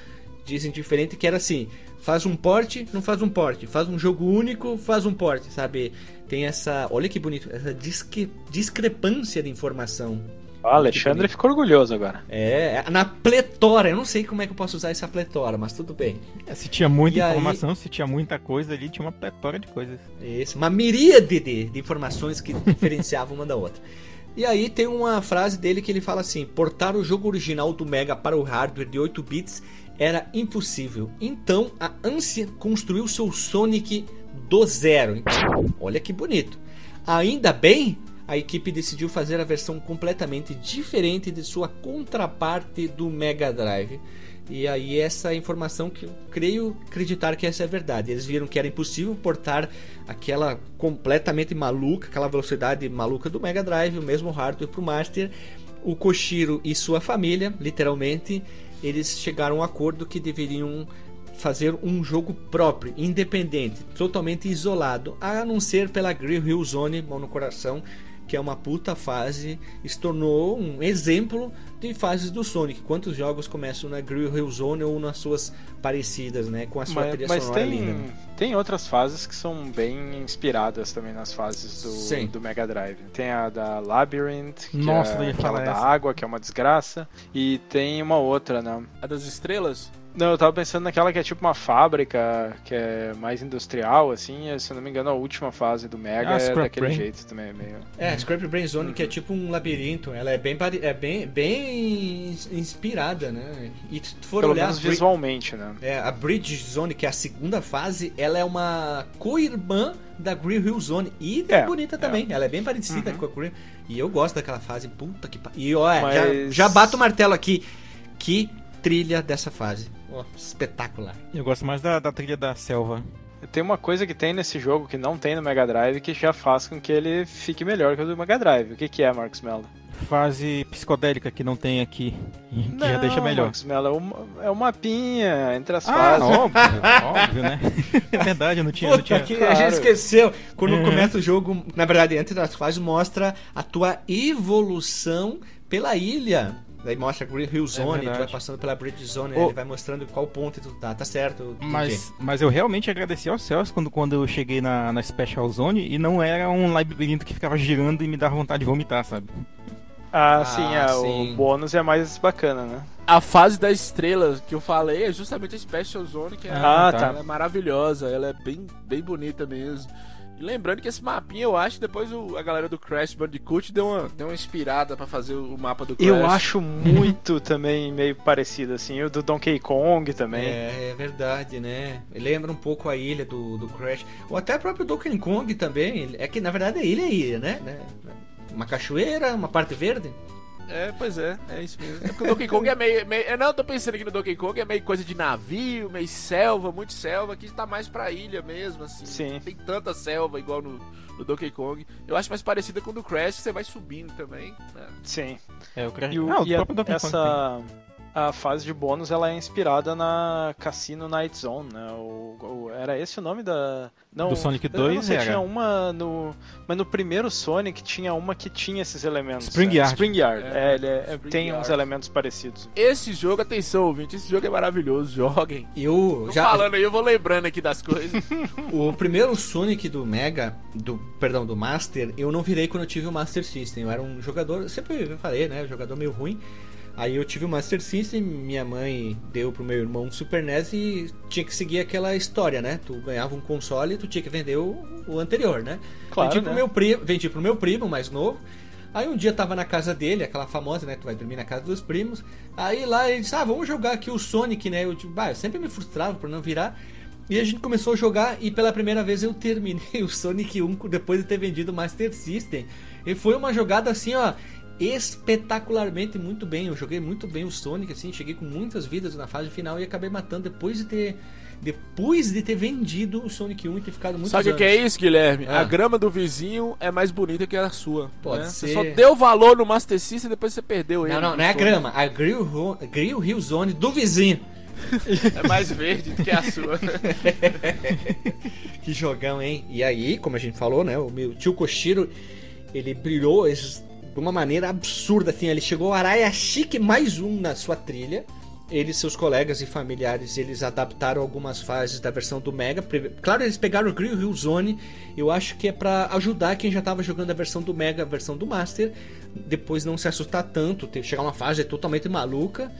dizem diferente, que era assim, faz um porte, não faz um porte, faz um jogo único, faz um porte, sabe? Tem essa, olha que bonito, essa disque- discrepância de informação. O Alexandre ficou orgulhoso agora. É, na pletora, eu não sei como é que eu posso usar essa pletora, mas tudo bem. É, se tinha muita E aí- informação, se tinha muita coisa ali, tinha uma pletora de coisas. Isso, uma miríade de, de informações que diferenciavam uma da outra. E aí tem uma frase dele que ele fala assim: portar o jogo original do Mega para o hardware de 8 bits era impossível. Então a Ancient construiu seu Sonic do zero. Olha que bonito. Ainda bem, a equipe decidiu fazer a versão completamente diferente de sua contraparte do Mega Drive. E aí essa informação que eu creio acreditar que essa é verdade. Eles viram que era impossível portar aquela completamente maluca, aquela velocidade maluca do Mega Drive, o mesmo hardware para o Master. O Koshiro e sua família, literalmente, eles chegaram a um acordo que deveriam fazer um jogo próprio, independente, totalmente isolado, a não ser pela Grill Hill Zone, mão no coração, que é uma puta fase, se tornou um exemplo de fases do Sonic. Quantos jogos começam na Grill Hill Zone ou nas suas parecidas, né, com a sua Mas, trilha mas sonora tem, linda. né? tem outras fases que são bem inspiradas também nas fases do, do Mega Drive. Tem a da Labyrinth, que Nossa, é aquela da água, que é uma desgraça. E tem uma outra, né? a das estrelas. Não, eu tava pensando naquela que é tipo uma fábrica, que é mais industrial, assim. e, Se eu não me engano, a última fase do Mega Ah, é daquele Brain. jeito também. é Meio... É, Scrap Brain Zone, que é tipo um labirinto, ela é bem, pare- é bem, bem ins- inspirada, né? E se tu for Pelo olhar menos visualmente, né? É, a Bridge Zone, que é a segunda fase, ela é uma co-irmã da Grill Hill Zone. E é, É, bonita é. também. Ela é bem parecida Uhum. com a Grill. E eu gosto daquela fase. Puta que pariu. E olha, Mas- já, já bato o martelo aqui. Que trilha dessa fase. Ó, espetacular. Eu gosto mais da, da trilha da selva. Tem uma coisa que tem nesse jogo que não tem no Mega Drive que já faz com que ele fique melhor que o do Mega Drive. O que, que é, Marcos Mello? Fase psicodélica que não tem aqui, que já deixa melhor. Marcos Mello, é uma, é uma mapinha entre as Ah, fases. óbvio, óbvio, né? É verdade, eu não tinha. Não Puta tinha... que a claro. gente esqueceu. Quando Uhum. começa o jogo, na verdade, entre as fases, mostra a tua evolução pela ilha. Daí mostra a Green Hill Zone, tu vai passando pela Bridge Zone, Ô. ele vai mostrando qual ponto tu tá. Tá certo. Mas, mas eu realmente agradeci aos céus quando, quando eu cheguei na, na Special Zone e não era um labirinto que ficava girando e me dava vontade de vomitar, sabe? Ah, Ah, sim, é, sim. o bônus é mais bacana, né? A fase das estrelas que eu falei é justamente a Special Zone, que é, Ah, tá. ela é maravilhosa, ela é bem, bem bonita mesmo. Lembrando que esse mapinha, eu acho, depois o- a galera do Crash Bandicoot deu uma, deu uma inspirada pra fazer o mapa do Crash. Eu acho muito também meio parecido, assim. O do Donkey Kong também. É, é verdade, né? Lembra um pouco a ilha do, do Crash. Ou até o próprio Donkey Kong também. É que na verdade a ilha é ilha, né? né? Uma cachoeira, uma parte verde. É, pois é, é isso mesmo. É porque o Donkey Kong é meio, meio. Eu não tô pensando aqui no Donkey Kong, é meio coisa de navio, meio selva, muito selva. Aqui tá mais pra ilha mesmo, assim. Sim. Não tem tanta selva igual no, no Donkey Kong. Eu acho mais parecida com o do Crash, que você vai subindo também. né? Sim. É, o Crash... E, o, ah, o e a- próprio Donkey Kong tem. A fase de bônus ela é inspirada na Cassino Night Zone, né? O, o- era esse o nome da não Do Sonic eu não 2 sei, tinha uma no mas no primeiro Sonic tinha uma que tinha esses elementos. Spring né? Yard. Spring Yard. É, É, ele é- Spring tem Yard. uns elementos parecidos. Esse jogo, atenção, ouvinte, esse jogo é maravilhoso, joguem. Eu Tô já. falando aí, eu vou lembrando aqui das coisas. O primeiro Sonic do Mega, do perdão, do Master, eu não virei quando eu tive o Master System. Eu era um jogador, sempre falei, né? Um jogador meio ruim. Aí eu tive o Master System, minha mãe deu pro meu irmão um Super NES e tinha que seguir aquela história, né? Tu ganhava um console e tu tinha que vender o, o anterior, né? Claro, vendi, pro né? meu primo, vendi pro meu primo mais novo. Aí um dia tava na casa dele, aquela famosa, né? Tu vai dormir na casa dos primos. Aí lá ele disse, ah, vamos jogar aqui o Sonic, né? Eu, tipo, bah, eu sempre me frustrava por não virar. E a gente começou a jogar e pela primeira vez eu terminei o Sonic 1 depois de ter vendido o Master System. E foi uma jogada assim, ó, espetacularmente muito bem. Eu joguei muito bem o Sonic, assim, cheguei com muitas vidas na fase final e acabei matando depois de ter depois de ter vendido o Sonic 1 e ter ficado muito Sabe o que é isso, Guilherme? Ah. A grama do vizinho é mais bonita que a sua. Pode né? ser. Você só deu valor no Master System e depois você perdeu ele. Não, não, não é a grama, a Grill, Grill Hill Zone do vizinho. É mais verde do que a sua. que jogão, hein? E aí, como a gente falou, né? O meu tio Koshiro, ele brilhou esses- de uma maneira absurda, assim. Ele chegou a Araya Chique mais um na sua trilha. Ele seus colegas e familiares, eles adaptaram algumas fases da versão do Mega. Claro, eles pegaram o Grill Hill Zone. Eu acho que é pra ajudar quem já tava jogando a versão do Mega, a versão do Master. Depois não se assustar tanto, chegar uma fase totalmente maluca.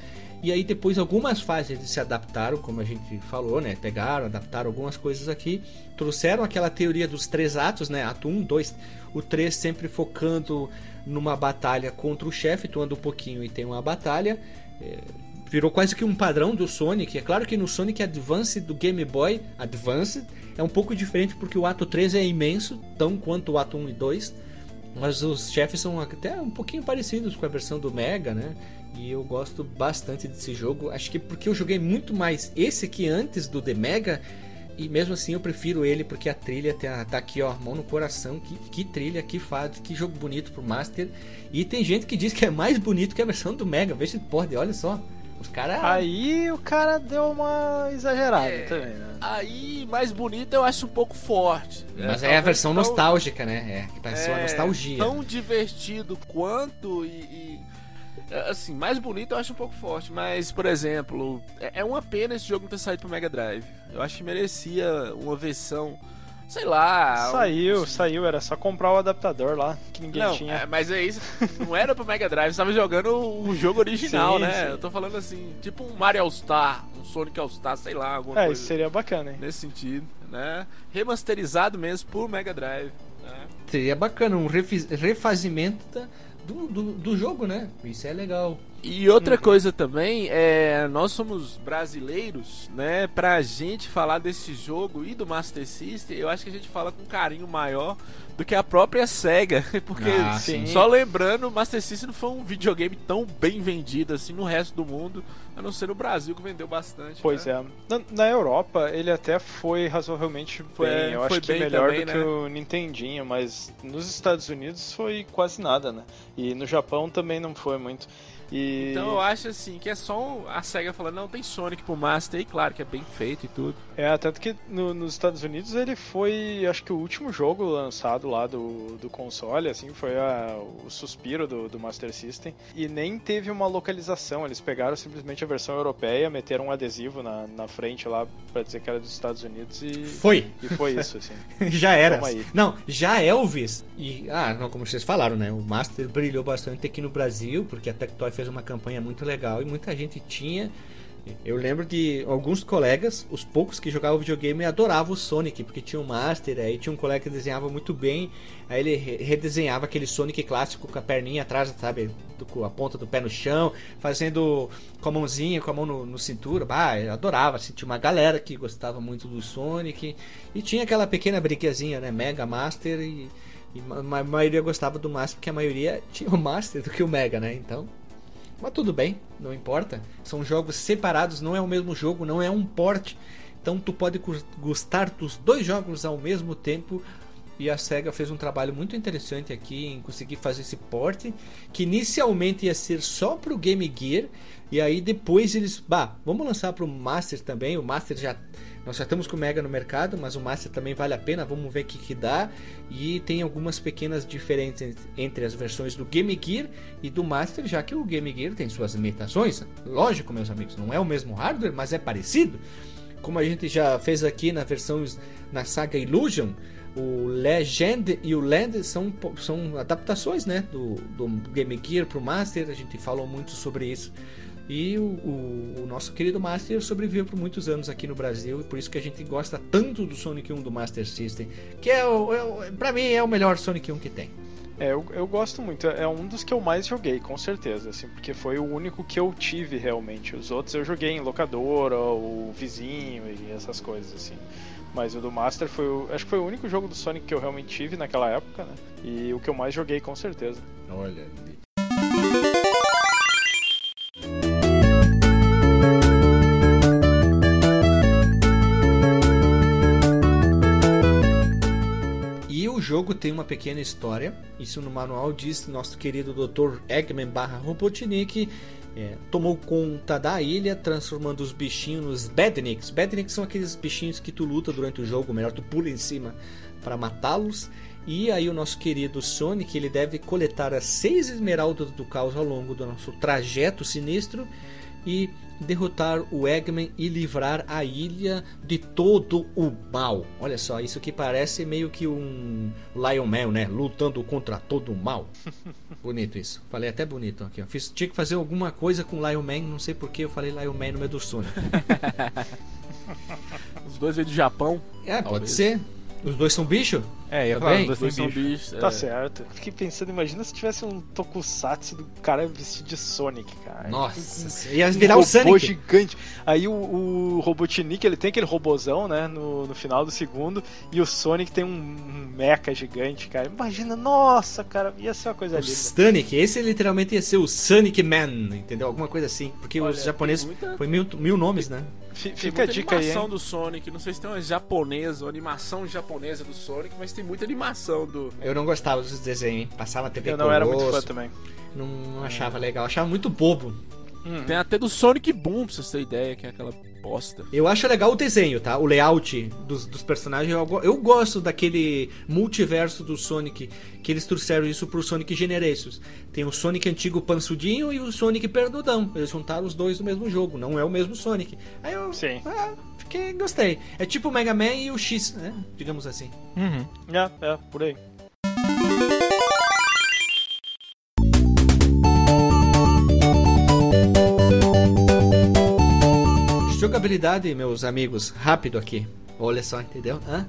E aí depois algumas fases eles se adaptaram, como a gente falou, né? Pegaram, adaptaram algumas coisas aqui. Trouxeram aquela teoria dos três atos, né? Ato 1, 2, o 3 sempre focando numa batalha contra o chefe, tu anda um pouquinho e tem uma batalha. É, virou quase que um padrão do Sonic. É claro que no Sonic Advance do Game Boy Advance é um pouco diferente porque o ato 3 é imenso, tão quanto o ato 1 e 2. Mas os chefes são até um pouquinho parecidos com a versão do Mega, né? E eu gosto bastante desse jogo. Acho que porque eu joguei muito mais esse aqui antes do The Mega. E mesmo assim eu prefiro ele porque a trilha tá, tá aqui, ó, mão no coração. Que, que trilha, que fase, que jogo bonito pro Master. E tem gente que diz que é mais bonito que a versão do Mega. Vê se pode, olha só. Os caras. Aí o cara deu uma exagerada É. também, né? Aí, mais bonito eu acho um pouco forte. Mas É, é a versão tão- nostálgica, né? É, que parece uma é, nostalgia. Tão divertido quanto e, e, Assim, mais bonito eu acho um pouco forte. Mas, por exemplo, é, é uma pena esse jogo não ter saído pro Mega Drive. Eu acho que merecia uma versão. Sei lá. um- Saiu, saiu, era só comprar o adaptador lá, que ninguém Não, tinha. é, mas é isso. Não era pro Mega Drive, você tava jogando o jogo original, Sim, né? sim. Eu tô falando assim, tipo um Mario All-Star, um Sonic All-Star, sei lá, alguma É, coisa isso seria bacana, hein? nesse sentido, né? Remasterizado mesmo por Mega Drive. Né? Seria bacana, um refazimento da- do, do, do jogo, né? Isso é legal. E outra coisa também, é, nós somos brasileiros, né? Pra gente falar desse jogo e do Master System, eu acho que a gente fala com carinho maior do que a própria SEGA. Porque, Ah, só lembrando, o Master System não foi um videogame tão bem vendido assim no resto do mundo, a não ser no Brasil que vendeu bastante. Pois né? é. Na, na Europa, ele até foi razoavelmente Foi- bem. Eu foi acho que melhor também, do né? que o Nintendinho, mas nos Estados Unidos foi quase nada, né? E no Japão também não foi muito. E Então eu acho assim que é só um- a SEGA falando, não, tem Sonic pro Master, e claro que é bem feito e tudo. é, tanto que no- nos Estados Unidos ele foi, acho que o último jogo lançado lá do, do console, assim, foi a- o suspiro do, do Master System. E nem teve uma localização, eles pegaram simplesmente a versão europeia, meteram um adesivo na, na frente lá pra dizer que era dos Estados Unidos e, Foi. e foi isso, assim. já era. Não, já Elvis. E, ah, não, como vocês falaram, né? O Master brilhou bastante aqui no Brasil, porque a Tectoy fez uma campanha muito legal e muita gente tinha. Eu lembro de alguns colegas, os poucos que jogavam videogame, adoravam o Sonic, porque tinha um Master, aí tinha um colega que desenhava muito bem, aí ele re- redesenhava aquele Sonic clássico com a perninha atrás, sabe, com a ponta do pé no chão, fazendo com a mãozinha, com a mão no, no cintura, bah, adorava, assim, tinha uma galera que gostava muito do Sonic, e tinha aquela pequena brinquezinha, né, Mega Master, e, e a maioria gostava do Master, porque a maioria tinha o Master do que o Mega, né, então... Mas tudo bem, não importa. São jogos separados, não é o mesmo jogo, não é um port. Então tu pode gostar dos dois jogos ao mesmo tempo. E a SEGA fez um trabalho muito interessante aqui em conseguir fazer esse port, que inicialmente ia ser só pro Game Gear, e aí depois eles, bah, vamos lançar pro Master também. O Master já nós já estamos com o Mega no mercado, mas o Master também vale a pena, vamos ver o que, que dá. E tem algumas pequenas diferenças entre as versões do Game Gear e do Master, já que o Game Gear tem suas limitações. Lógico, meus amigos, não é o mesmo hardware, mas é parecido. Como a gente já fez aqui na versão na saga Illusion, o Legend e o Land são, são adaptações né, do, do Game Gear para o Master, a gente falou muito sobre isso. E o, o- o nosso querido Master sobreviveu por muitos anos aqui no Brasil, e por isso que a gente gosta tanto do Sonic 1 do Master System, que é, o, é pra mim é o melhor Sonic 1 que tem. É, eu, eu gosto muito. É um dos que eu mais joguei, com certeza, assim, porque foi o único que eu tive realmente. Os outros eu joguei em locadora, o vizinho e essas coisas, assim. Mas o do Master foi o, acho que foi o único jogo do Sonic que eu realmente tive naquela época, né? E o que eu mais joguei, com certeza. Olha. Jogo tem uma pequena história. Isso no manual diz nosso querido Dr. Eggman barra Robotnik é, tomou conta da ilha, transformando os bichinhos nos Badniks. Badniks são aqueles bichinhos que tu luta durante o jogo, melhor tu pula em cima para matá-los. E aí o nosso querido Sonic, ele deve coletar as seis esmeraldas do caos ao longo do nosso trajeto sinistro e derrotar o Eggman e livrar a ilha de todo o mal. Olha só, isso que parece meio que um Lion Man, né? Lutando contra todo o mal. bonito isso. Falei até bonito aqui. Ó. Fiz, tinha que fazer alguma coisa com Lion Man, não sei porque eu falei Lion Man no meio do Sonic. Os dois veio do Japão. É, pode Talvez. ser. Os dois são bicho? É, Tá falar, bem? os dois são bicho. bichos. Tá é. certo. Fiquei pensando, imagina se tivesse um tokusatsu do cara vestido de Sonic, cara. Nossa, ia Um virar o robô Sonic. gigante. Aí o, o Robotnik, ele tem aquele robozão, né, no, no final do segundo, e o Sonic tem um, um mecha gigante, cara. Imagina, nossa, cara, ia ser uma coisa O linda. Sonic, esse literalmente ia ser o Sonic Man, entendeu? Alguma coisa assim. Porque Olha, os japoneses muita- foi mil, mil nomes, né? Fi- Tem Fica a muita dica aí, animação hein? do Sonic. Não sei se tem uma japonesa, uma animação japonesa do Sonic, mas tem muita animação do. Eu não gostava dos desenhos, hein? Passava TV Eu não era muito fã também. Não, não achava legal, achava muito bobo. Uhum. Tem até do Sonic Boom, pra vocês terem ideia, que é aquela bosta. Eu acho legal o desenho, tá? O layout dos, dos personagens. Eu, eu gosto daquele multiverso do Sonic, que eles trouxeram isso pro Sonic Generations. Tem o Sonic antigo pansudinho e o Sonic perdudão. Eles juntaram os dois no mesmo jogo, não é o mesmo Sonic. Aí eu Sim. ah, fiquei, gostei. É tipo o Mega Man e o X, né? Digamos assim. Uhum. É, é, por aí. Jogabilidade, meus amigos, rápido aqui. Olha só, entendeu? Hã?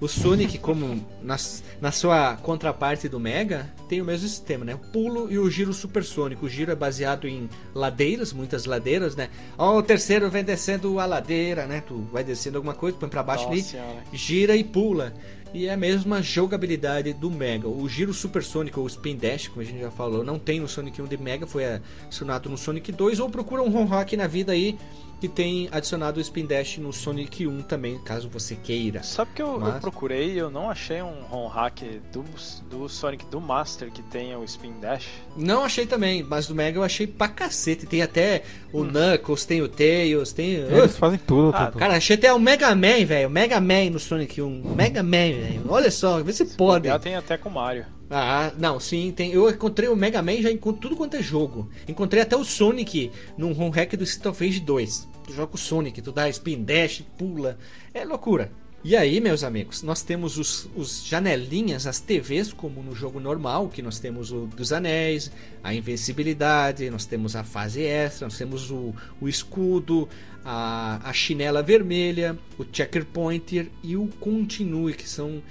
O Sonic, como na, na sua contraparte do Mega, tem o mesmo sistema, né? O pulo e o giro supersônico. O giro é baseado em ladeiras, muitas ladeiras, né? Ó, o terceiro vem descendo a ladeira, né? Tu vai descendo alguma coisa, põe pra baixo Nossa ali, senhora. gira e pula. E é a mesma jogabilidade do Mega. O giro supersônico, ou Spin Dash, como a gente já falou, não tem no Sonic 1 de Mega, foi adicionado no Sonic 2, ou procura um home hack na vida aí que tem adicionado o Spin Dash no Sonic 1 também, caso você queira. Sabe que eu, eu Mas- procurei e eu não achei um ROM hack do, do Sonic do Master que tenha o Spin Dash? Não achei também, mas do Mega eu achei pra cacete. Tem até o Knuckles, tem o Tails, tem. Eles fazem tudo. Ah, tudo. Cara, achei até o Mega Man, velho. Mega Man no Sonic 1. Mega Man, velho. Olha só, vê se pode. Já tem até com o Mario. Ah, não, sim, tem. Eu encontrei o Mega Man já encontro tudo quanto é jogo. Encontrei até o Sonic num home hack do Street of Rage 2. Tu joga o Sonic, tu dá spin dash, pula. É loucura. E aí, meus amigos, nós temos os, os janelinhas, as TVs, como no jogo normal, que nós temos o dos anéis, a invencibilidade, nós temos a fase extra, nós temos o, o escudo, a, a chinela vermelha, o checker pointer e o continue, que são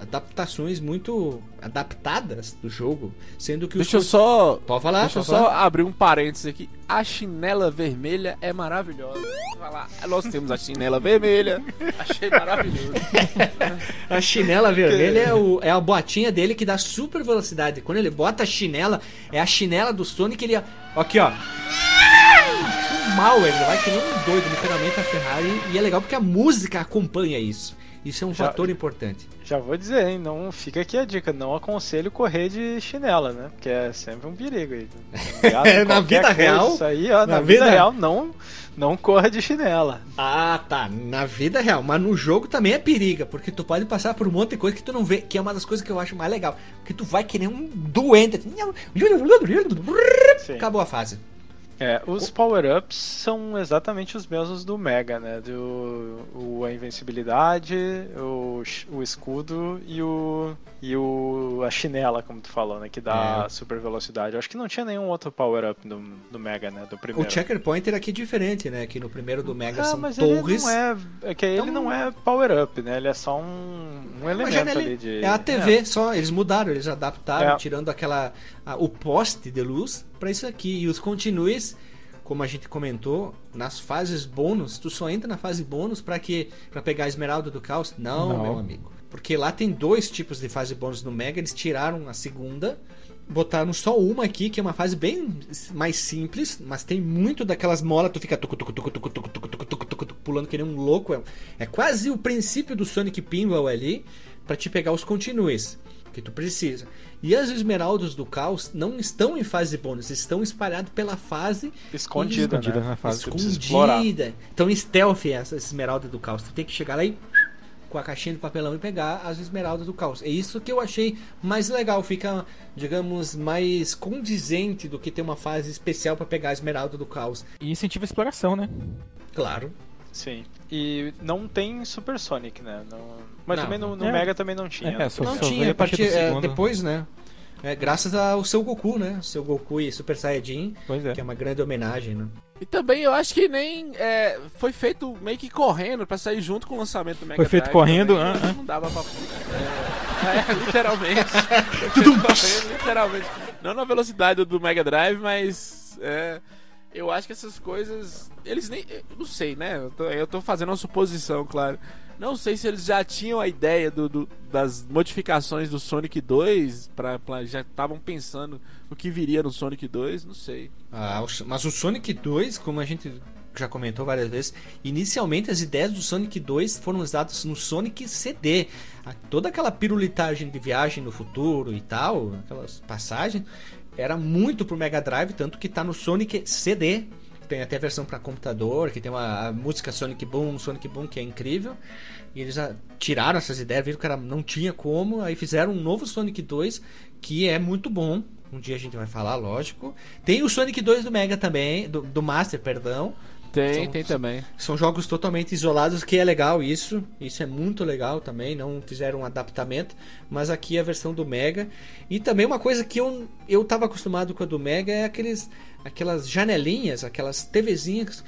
adaptações muito adaptadas do jogo, sendo que Deixa eu os só. Pode falar, Deixa eu pode só abrir um parênteses aqui. A chinela vermelha é maravilhosa. Vai lá. Nós temos a chinela vermelha. Achei maravilhoso. A chinela vermelha é, o- é a botinha dele que dá super velocidade. Quando ele bota a chinela, é a chinela do Sonic, ele. Aqui, ó. Mal, ele vai que nem um doido, literalmente, a Ferrari. E é legal porque a música acompanha isso. Isso é um Já- fator importante. Já vou dizer, hein? Não fica aqui a dica. Não aconselho correr de chinela, né? Porque é sempre um perigo aí. Ligado? Na vida real- Isso aí, ó, na, na vida, vida- real, não, não corra de chinela. Ah, tá. Na vida real. Mas no jogo também é periga, porque tu pode passar por um monte de coisa que tu não vê, que é uma das coisas que eu acho mais legal. Porque tu vai que nem um doente. assim, Sim. Acabou a fase. É, os power-ups são exatamente os mesmos do Mega, né? Do, o, a invencibilidade, o, o escudo e o. E o. a chinela, como tu falou, né? Que dá É. super velocidade. Eu acho que não tinha nenhum outro power-up do, do Mega, né? Do primeiro. O checker pointer aqui é diferente, né? Que no primeiro do Mega Ah, são mas torres. ele não é. É que ele Então- não é power-up, né? Ele é só um, um elemento janela- ali de. É a TV só, eles mudaram, eles adaptaram, É. tirando aquela a- o poste de luz pra isso aqui. E os continues, como a gente comentou, nas fases bônus, tu só entra na fase bônus pra que para pegar a esmeralda do caos? Não, Não. meu amigo. Porque lá tem dois tipos de fase bônus no Mega, eles tiraram a segunda, botaram só uma aqui, que é uma fase bem mais simples, mas tem muito daquelas molas, tu fica tucu, tucu, tucu, tucu, tucu, tucu, tucu, tucu, pulando que nem um louco. É, é quase o princípio do Sonic Pinball ali, pra te pegar os continues que tu precisa. E as esmeraldas do caos não estão em fase bônus, estão espalhadas pela fase Escondida, Escondida né? na fase. Escondida. Então stealth é essa esmeralda do caos. Tu tem que chegar lá e com a caixinha de papelão e pegar as esmeraldas do caos. É isso que eu achei mais legal, fica, digamos, mais condizente do que ter uma fase especial pra pegar a esmeralda do caos. E incentiva a exploração, né? Claro. Sim. E não tem Super Sonic, né? Não- Mas Não. também no, no É. Mega também não tinha. É, só- Não só tinha, a partir, é, depois, né? É, graças ao seu Goku, né? Seu Goku e Super Saiyajin, Pois é. que é uma grande homenagem, né? E também eu acho que nem é, foi feito meio que correndo pra sair junto com o lançamento do Mega Foi feito Drive correndo, também. ah. Não dava pra. É, é, literalmente. Correndo, literalmente. Não na velocidade do Mega Drive, mas. é, eu acho que essas coisas. Eles nem. Não sei, né? Eu tô, eu tô fazendo uma suposição, claro. Não sei se eles já tinham a ideia do, do- das modificações do Sonic 2, pra, pra- já estavam pensando o que viria no Sonic 2, não sei. Ah, mas o Sonic 2, como a gente já comentou várias vezes, inicialmente as ideias do Sonic 2 foram usadas no Sonic CD. Toda aquela pirulitagem de viagem no futuro e tal, aquelas passagens, era muito pro Mega Drive, tanto que tá no Sonic CD. Tem até a versão para computador, que tem uma música Sonic Boom, Sonic Boom, que é incrível. E eles tiraram essas ideias, viram que era, não tinha como, aí fizeram um novo Sonic 2, que é muito bom. Um dia a gente vai falar, lógico. Tem o Sonic 2 do Mega também, do, do Master, perdão. Tem, São- tem também. São jogos totalmente isolados, que é legal isso. Isso é muito legal também. Não fizeram um adaptamento, mas aqui é a versão do Mega. E também uma coisa que eu, eu tava acostumado com a do Mega é aqueles, aquelas janelinhas, aquelas TVzinhas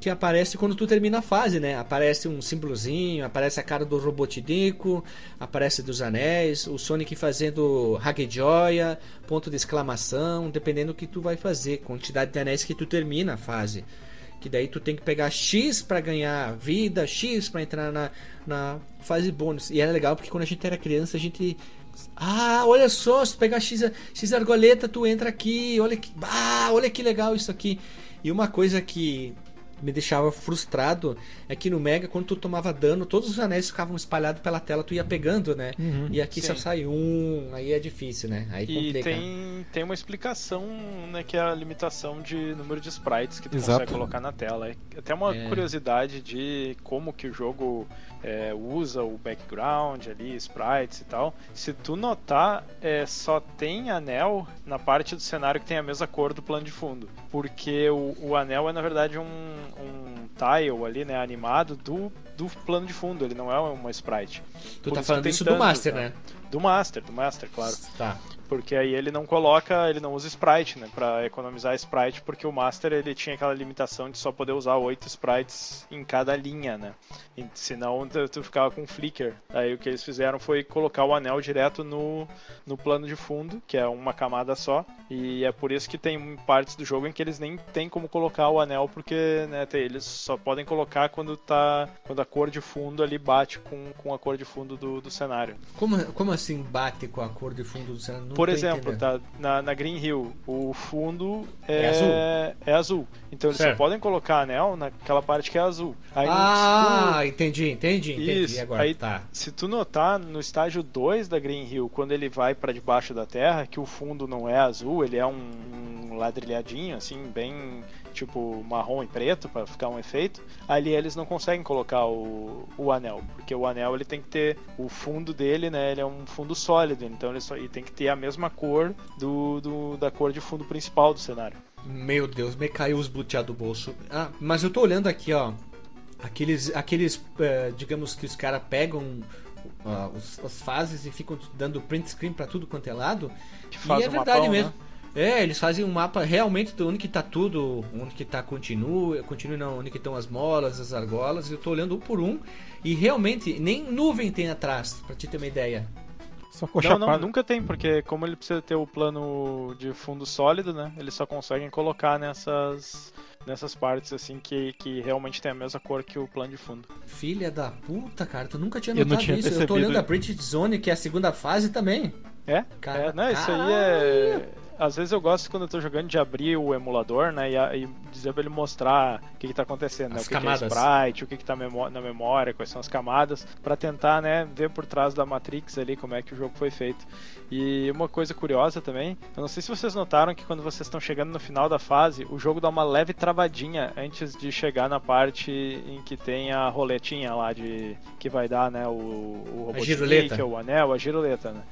que aparece quando tu termina a fase, né? Aparece um símbolozinho, aparece a cara do Robotnico, aparece dos anéis, o Sonic fazendo Hagejoya, ponto de exclamação, dependendo do que tu vai fazer, quantidade de anéis que tu termina a fase. Que daí tu tem que pegar X pra ganhar vida, X pra entrar na, na fase bônus. E era legal porque quando a gente era criança, a gente. Ah, olha só, se tu pegar X, X argoleta, tu entra aqui. Olha que. Ah, olha que legal isso aqui. E uma coisa que me deixava frustrado é que no Mega, quando tu tomava dano, todos os anéis ficavam espalhados pela tela, tu ia pegando, né? E aqui só Sim. sai um, aí é difícil, né? Aí E complica. tem, tem uma explicação, né, que é a limitação de número de sprites que tu Exato. consegue colocar na tela. É até uma É. curiosidade de como que o jogo é, usa o background ali, sprites e tal. Se tu notar, é, só tem anel na parte do cenário que tem a mesma cor do plano de fundo. Porque o, o anel é, na verdade, um, um tile ali, né, animado do do plano de fundo, ele não é uma sprite. Tu Por tá falando isso do tanto, Master, tá? né? Do Master, do Master, claro. Tá. Porque aí ele não coloca, ele não usa sprite, né? Pra economizar sprite, porque o Master ele tinha aquela limitação de só poder usar oito sprites em cada linha, né? E, senão tu, tu ficava com flicker. Aí o que eles fizeram foi colocar o anel direto no, no plano de fundo, que é uma camada só. E é por isso que tem partes do jogo em que eles nem tem como colocar o anel, porque né, eles só podem colocar quando tá. quando a cor de fundo ali bate com, com a cor de fundo do, do cenário. Como, como assim bate com a cor de fundo do cenário? Por exemplo, entendendo. tá, na, na Green Hill, o fundo é, É azul. é azul. Então eles Certo. só podem colocar anel naquela parte que é azul. Aí, Ah, entendi, entendi, tu, entendi isso, agora. aí, Tá. se tu notar no estágio 2 da Green Hill, quando ele vai pra debaixo da terra, que o fundo não é azul, ele é um, um ladrilhadinho, assim, bem tipo marrom e preto para ficar um efeito. Ali eles não conseguem colocar o, o anel, porque o anel ele tem que ter o fundo dele, né? Ele é um fundo sólido, então ele só e tem que ter a mesma cor do, do da cor de fundo principal do cenário. Meu Deus, me caiu os bluteados do bolso. Ah, mas eu tô olhando aqui, ó. Aqueles, aqueles eh, digamos que os caras pegam ah, os- as fases e ficam dando print screen pra tudo quanto é lado. Que E é verdade mapão, mesmo. né? É, eles fazem um mapa realmente de onde que tá tudo, onde que tá continua, continua não, onde que estão as molas, as argolas. Eu tô olhando um por um e realmente nem nuvem tem atrás, pra te ter uma ideia. Só ficou Não, não, nunca tem, porque como ele precisa ter o plano de fundo sólido, né? Eles só conseguem colocar nessas nessas partes assim que, que realmente tem a mesma cor que o plano de fundo. Filha da puta, cara, tu nunca tinha Eu notado tinha isso. Eu tô percebido. olhando a British Zone, que é a segunda fase também. É? Cara- é não, isso aí é. Às vezes eu gosto quando eu tô jogando de abrir o emulador, né? E, e dizer pra ele mostrar o que, que tá acontecendo, né? O que, que é sprite, o que, que tá memó- na memória, quais são as camadas, pra tentar, né, ver por trás da Matrix ali como é que o jogo foi feito. E uma coisa curiosa também, eu não sei se vocês notaram que quando vocês estão chegando no final da fase, o jogo dá uma leve travadinha antes de chegar na parte em que tem a roletinha lá de que vai dar, né, o, o giroleta. o anel, a giroleta, né?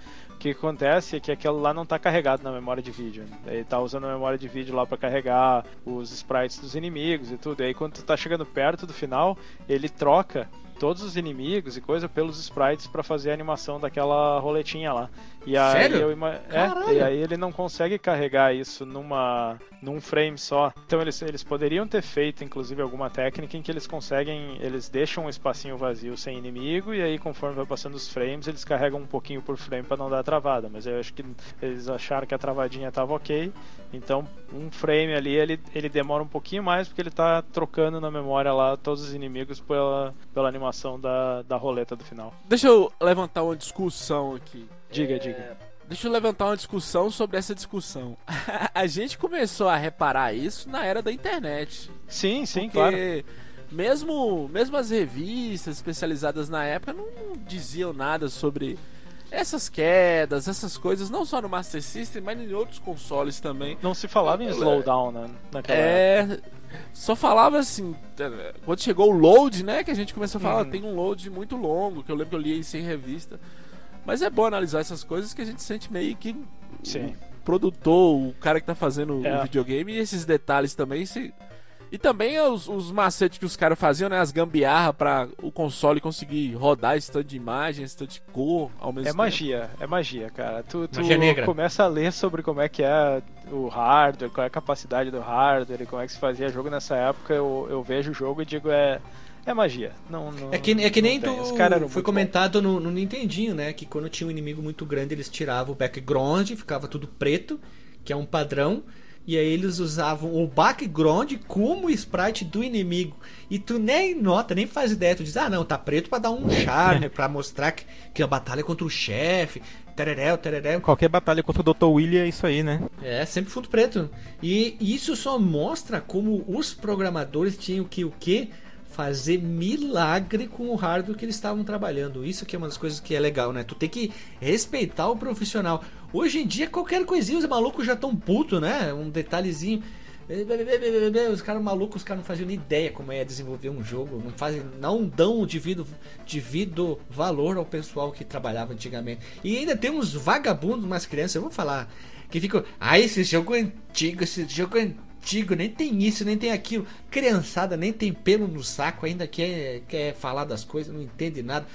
O que acontece é que aquilo lá não tá carregado na memória de vídeo. né? Ele tá usando a memória de vídeo lá pra carregar os sprites dos inimigos e tudo. E aí quando tu tá chegando perto do final, ele troca todos os inimigos e coisa pelos sprites pra fazer a animação daquela roletinha lá. E aí Sério? eu ima- é, e aí ele não consegue carregar isso numa num frame só. Então eles, eles poderiam ter feito inclusive alguma técnica em que eles conseguem, eles deixam um espacinho vazio sem inimigo e aí conforme vai passando os frames, eles carregam um pouquinho por frame pra não dar travada, mas eu acho que eles acharam que a travadinha tava OK. Então, um frame ali, ele, ele demora um pouquinho mais porque ele tá trocando na memória lá todos os inimigos pela, pela animação da, da roleta do final. Deixa eu levantar uma discussão aqui. Diga, diga. Deixa eu levantar uma discussão sobre essa discussão. a gente começou a reparar isso na era da internet. Sim, sim, claro. mesmo, mesmo as revistas especializadas na época não, não diziam nada sobre essas quedas, essas coisas, não só no Master System, mas em outros consoles também. Não se falava em slowdown né, naquela época. É. Só falava assim, quando chegou o load, né? Que a gente começou a falar, Uhum. tem um load muito longo, que eu lembro que eu li isso em revista. Mas é bom analisar essas coisas que a gente sente meio que Sim. o produtor, o cara que tá fazendo É. o videogame, e esses detalhes também. Se... E também os, os macetes que os caras faziam, né? As gambiarra pra o console conseguir rodar esse tanto de imagem, esse tanto de cor ao mesmo É tempo. magia, é magia, cara. Tu, tu Magia negra. começa a ler sobre como é que é o hardware, qual é a capacidade do hardware e como é que se fazia jogo nessa época. Eu, eu vejo o jogo e digo, é, é magia. Não, não, É que, é que nem eram foi comentado no, no Nintendinho, né? Que quando tinha um inimigo muito grande, eles tiravam o background, ficava tudo preto, que é um padrão. E aí eles usavam o background como sprite do inimigo. E tu nem nota, nem faz ideia. Tu diz, ah não, tá preto pra dar um charme, pra mostrar que, que a batalha é contra o chefe. Tereréu, tereréu. Qualquer batalha contra o Dr. Willy é isso aí, né? É, sempre fundo preto. E isso só mostra como os programadores tinham que o quê? Fazer milagre com o hardware que eles estavam trabalhando. Isso que é uma das coisas que é legal, né? Tu tem que respeitar o profissional. Hoje em dia, qualquer coisinha, os malucos já estão puto, né? Um detalhezinho. Os caras malucos, os caras não faziam nem ideia como é desenvolver um jogo. Não fazem, não dão o devido, devido valor ao pessoal que trabalhava antigamente. E ainda tem uns vagabundos, umas crianças, eu vou falar, que ficam. Ah, esse jogo é antigo, esse jogo é antigo, nem tem isso, nem tem aquilo. Criançada nem tem pelo no saco, ainda quer, quer falar das coisas, não entende nada.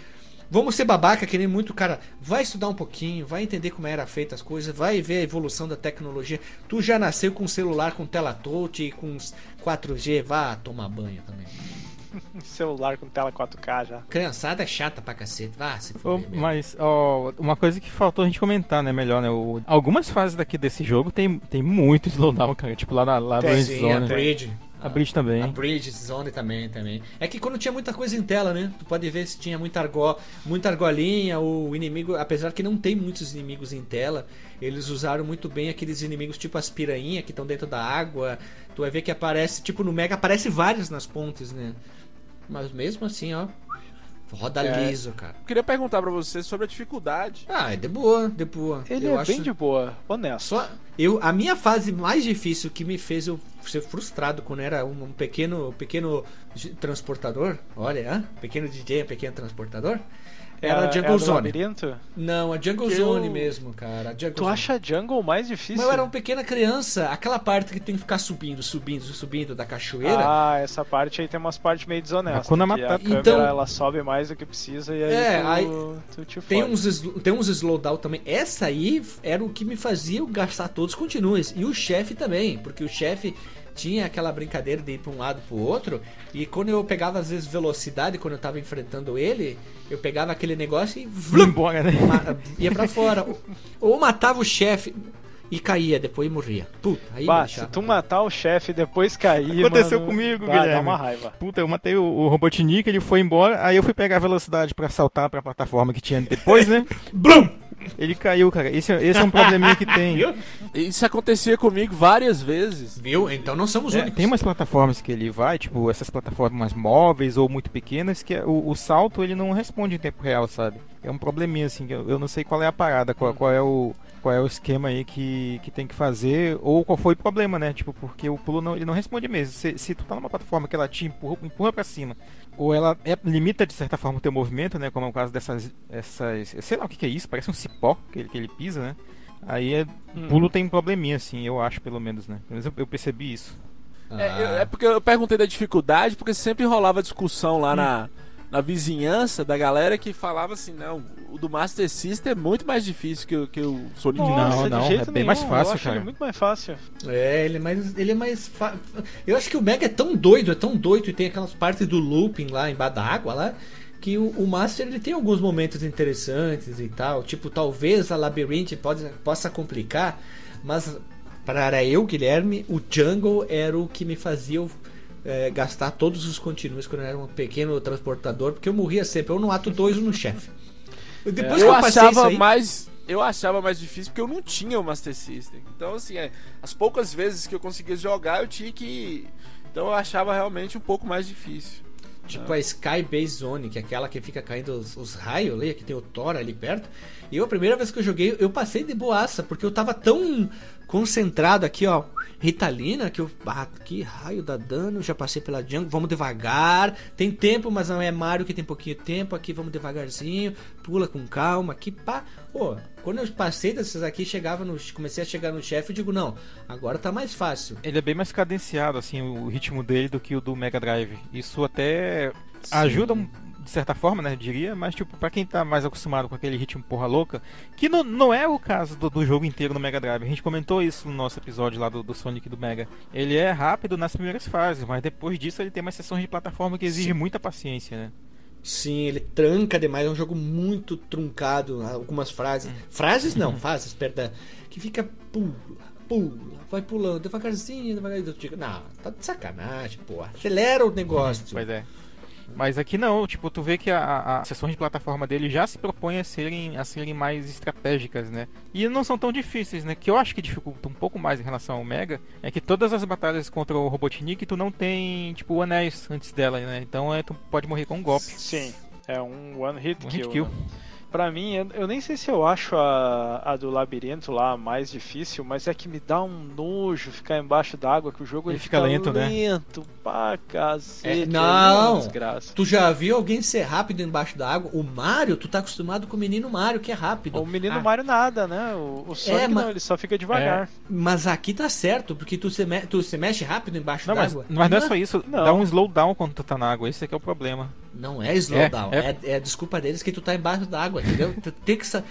Vamos ser babaca, que nem muito cara. Vai estudar um pouquinho, vai entender como era feita as coisas, vai ver a evolução da tecnologia. Tu já nasceu com celular com tela touch e com 4G, vá tomar banho também. Celular com tela 4K já. Criançada é chata pra cacete, vá se for. mesmo. mas, ó, uma coisa que faltou a gente comentar, né? Melhor, né? o- algumas fases daqui desse jogo tem, tem muito slowdown, cara. Tipo lá na lá Tem, sim, a Zone. Bridge. A Bridge também. A Bridge Zone também, também. É que quando tinha muita coisa em tela, né? Tu pode ver se tinha muita, argo, muita argolinha, o inimigo, apesar que não tem muitos inimigos em tela, eles usaram muito bem aqueles inimigos tipo as piranha que estão dentro da água. Tu vai ver que aparece, tipo no Mega, aparece vários nas pontes, né? Mas mesmo assim, ó, roda É. liso, cara. Queria perguntar pra você sobre a dificuldade. Ah, é de boa, de boa. Ele Eu é acho- bem de boa, honesto. Só eu, a minha fase mais difícil que me fez eu ser frustrado quando era um, um pequeno, pequeno transportador, olha, hã? pequeno DJ, pequeno transportador, era a Jungle do Zone. labirinto? Não, a Jungle Que Zone eu- mesmo, cara. Tu Zone. acha a Jungle mais difícil? Mas eu era uma pequena criança, aquela parte que tem que ficar subindo, subindo, subindo da cachoeira. Ah, essa parte aí tem umas partes meio desonestas. Que a câmera Então- ela sobe mais do que precisa e aí, É, tu, aí tu te Tem fode. uns, tem uns slowdown também. Essa aí era o que me fazia eu gastar todos os continues. E o chefe também, porque o chefe tinha aquela brincadeira de ir pra um lado pro outro. E quando eu pegava, às vezes, velocidade, quando eu tava enfrentando ele, eu pegava aquele negócio e vlum, embora, né? ia pra fora. Ou matava o chefe e caía, depois morria. Puta, aí Bah, se tu matar o chefe e depois cair, Aconteceu mano, comigo, bah, Dá Guilherme. uma raiva. Puta, eu matei o, o Robotnik, ele foi embora, aí eu fui pegar a velocidade pra saltar pra plataforma que tinha depois, né? Blum! Ele caiu, cara. Esse, é- esse é um probleminha que tem. Viu? Isso acontecia comigo várias vezes. Viu? Então não somos É, únicos. tem umas plataformas que ele vai, tipo essas plataformas móveis ou muito pequenas, que é- o, o salto ele não responde em tempo real, sabe? É um probleminha assim, que eu, eu não sei qual é a parada, qual, qual é o qual é o esquema aí que, que tem que fazer ou qual foi o problema, né? Tipo, porque o pulo não, ele não responde mesmo. Se, se tu tá numa plataforma que ela te empurra, empurra para cima, ou ela é- limita de certa forma o teu movimento, né? Como é o caso dessas essas, sei lá o que, que é isso, parece um cipó que ele, que ele pisa, né? Aí é, Hum. pulo tem um probleminha assim, eu acho pelo menos, né? Pelo menos eu, eu percebi isso. Ah. É, eu- é porque eu perguntei da dificuldade, porque sempre rolava discussão lá na, na vizinhança da galera que falava assim, não, o do Master System é muito mais difícil que, o- que o Sonic Não, Nossa, não, jeito é bem nenhum, mais fácil, eu acho cara. ele muito mais fácil. É, ele é mais. Ele é mais. fa- Eu acho que o Mega é tão doido, é tão doido e tem aquelas partes do looping lá embaixo da água lá. Que o, o Master ele tem alguns momentos interessantes e tal. Tipo, talvez a Labyrinth pode, possa complicar, mas para eu, Guilherme, o Jungle era o que me fazia é, gastar todos os continuos quando eu era um pequeno transportador, porque eu morria sempre, ou no ato 2 ou no chefe. Depois que eu eu achava aí, mais. Eu achava mais difícil porque eu não tinha o Master System. Então, assim, é, as poucas vezes que eu conseguia jogar, eu tinha que. Então eu achava realmente um pouco mais difícil. Tipo a Sky Base Zone, que é aquela que fica caindo os, os raios ali, que tem o Thor ali perto. E eu, a primeira vez que eu joguei, eu passei de boaça, porque eu tava tão concentrado aqui, ó, Ritalina, que eu. Ah, que raio dá dano, já passei pela jungle, vamos devagar. Tem tempo, mas não é Mario que tem pouquinho tempo. Aqui vamos devagarzinho, pula com calma, aqui pá. Pô, quando eu passei dessas aqui, chegava no. Comecei a chegar no chefe, eu digo, não, agora tá mais fácil. Ele é bem mais cadenciado, assim, o ritmo dele do que o do Mega Drive. Isso até ajuda, um- de certa forma, né, eu diria, mas, tipo, pra quem tá mais acostumado com aquele ritmo porra louca, que não, não é o caso do, do jogo inteiro no Mega Drive. A gente comentou isso no nosso episódio lá do, do Sonic do Mega. Ele é rápido nas primeiras fases, mas depois disso ele tem mais sessões de plataforma que exigem muita paciência, né? Sim, ele tranca demais, é um jogo muito truncado, algumas frases. Frases não, fases, perdão. Que fica pula, pula, vai pulando devagarzinho, devagarzinho. Eu digo, não, tá de sacanagem, pô. Acelera o negócio. Pois é. Mas aqui não, tipo, tu vê que as sessões de plataforma dele já se propõem a serem, a serem mais estratégicas, né? E não são tão difíceis, né? Que eu acho que dificulta um pouco mais em relação ao Mega é que todas as batalhas contra o Robotnik tu não tem, tipo, anéis antes dela, né? Então é, tu pode morrer com um golpe. Sim, é um one hit Um kill. hit kill. né? Pra mim, eu, nem sei se eu acho a, a do labirinto lá mais difícil, mas é que me dá um nojo ficar embaixo d'água, que o jogo Ele ele, fica lento, né? lento pra cacete. É, é não. desgraça. Tu já viu alguém ser rápido embaixo da água? O Mario, tu tá acostumado com o menino Mario, que é rápido. O menino Ah, Mario nada, né? O, o Sonic mas- não, ele só fica devagar. Mas aqui tá certo, porque tu se, me- tu se mexe rápido embaixo Não, mas, d'água. mas não é só isso, Não. dá um slowdown quando tu tá na água, esse é que é o problema. Não é slowdown. É, É, é. a desculpa deles que tu tá embaixo da água, entendeu? tu tem que sa...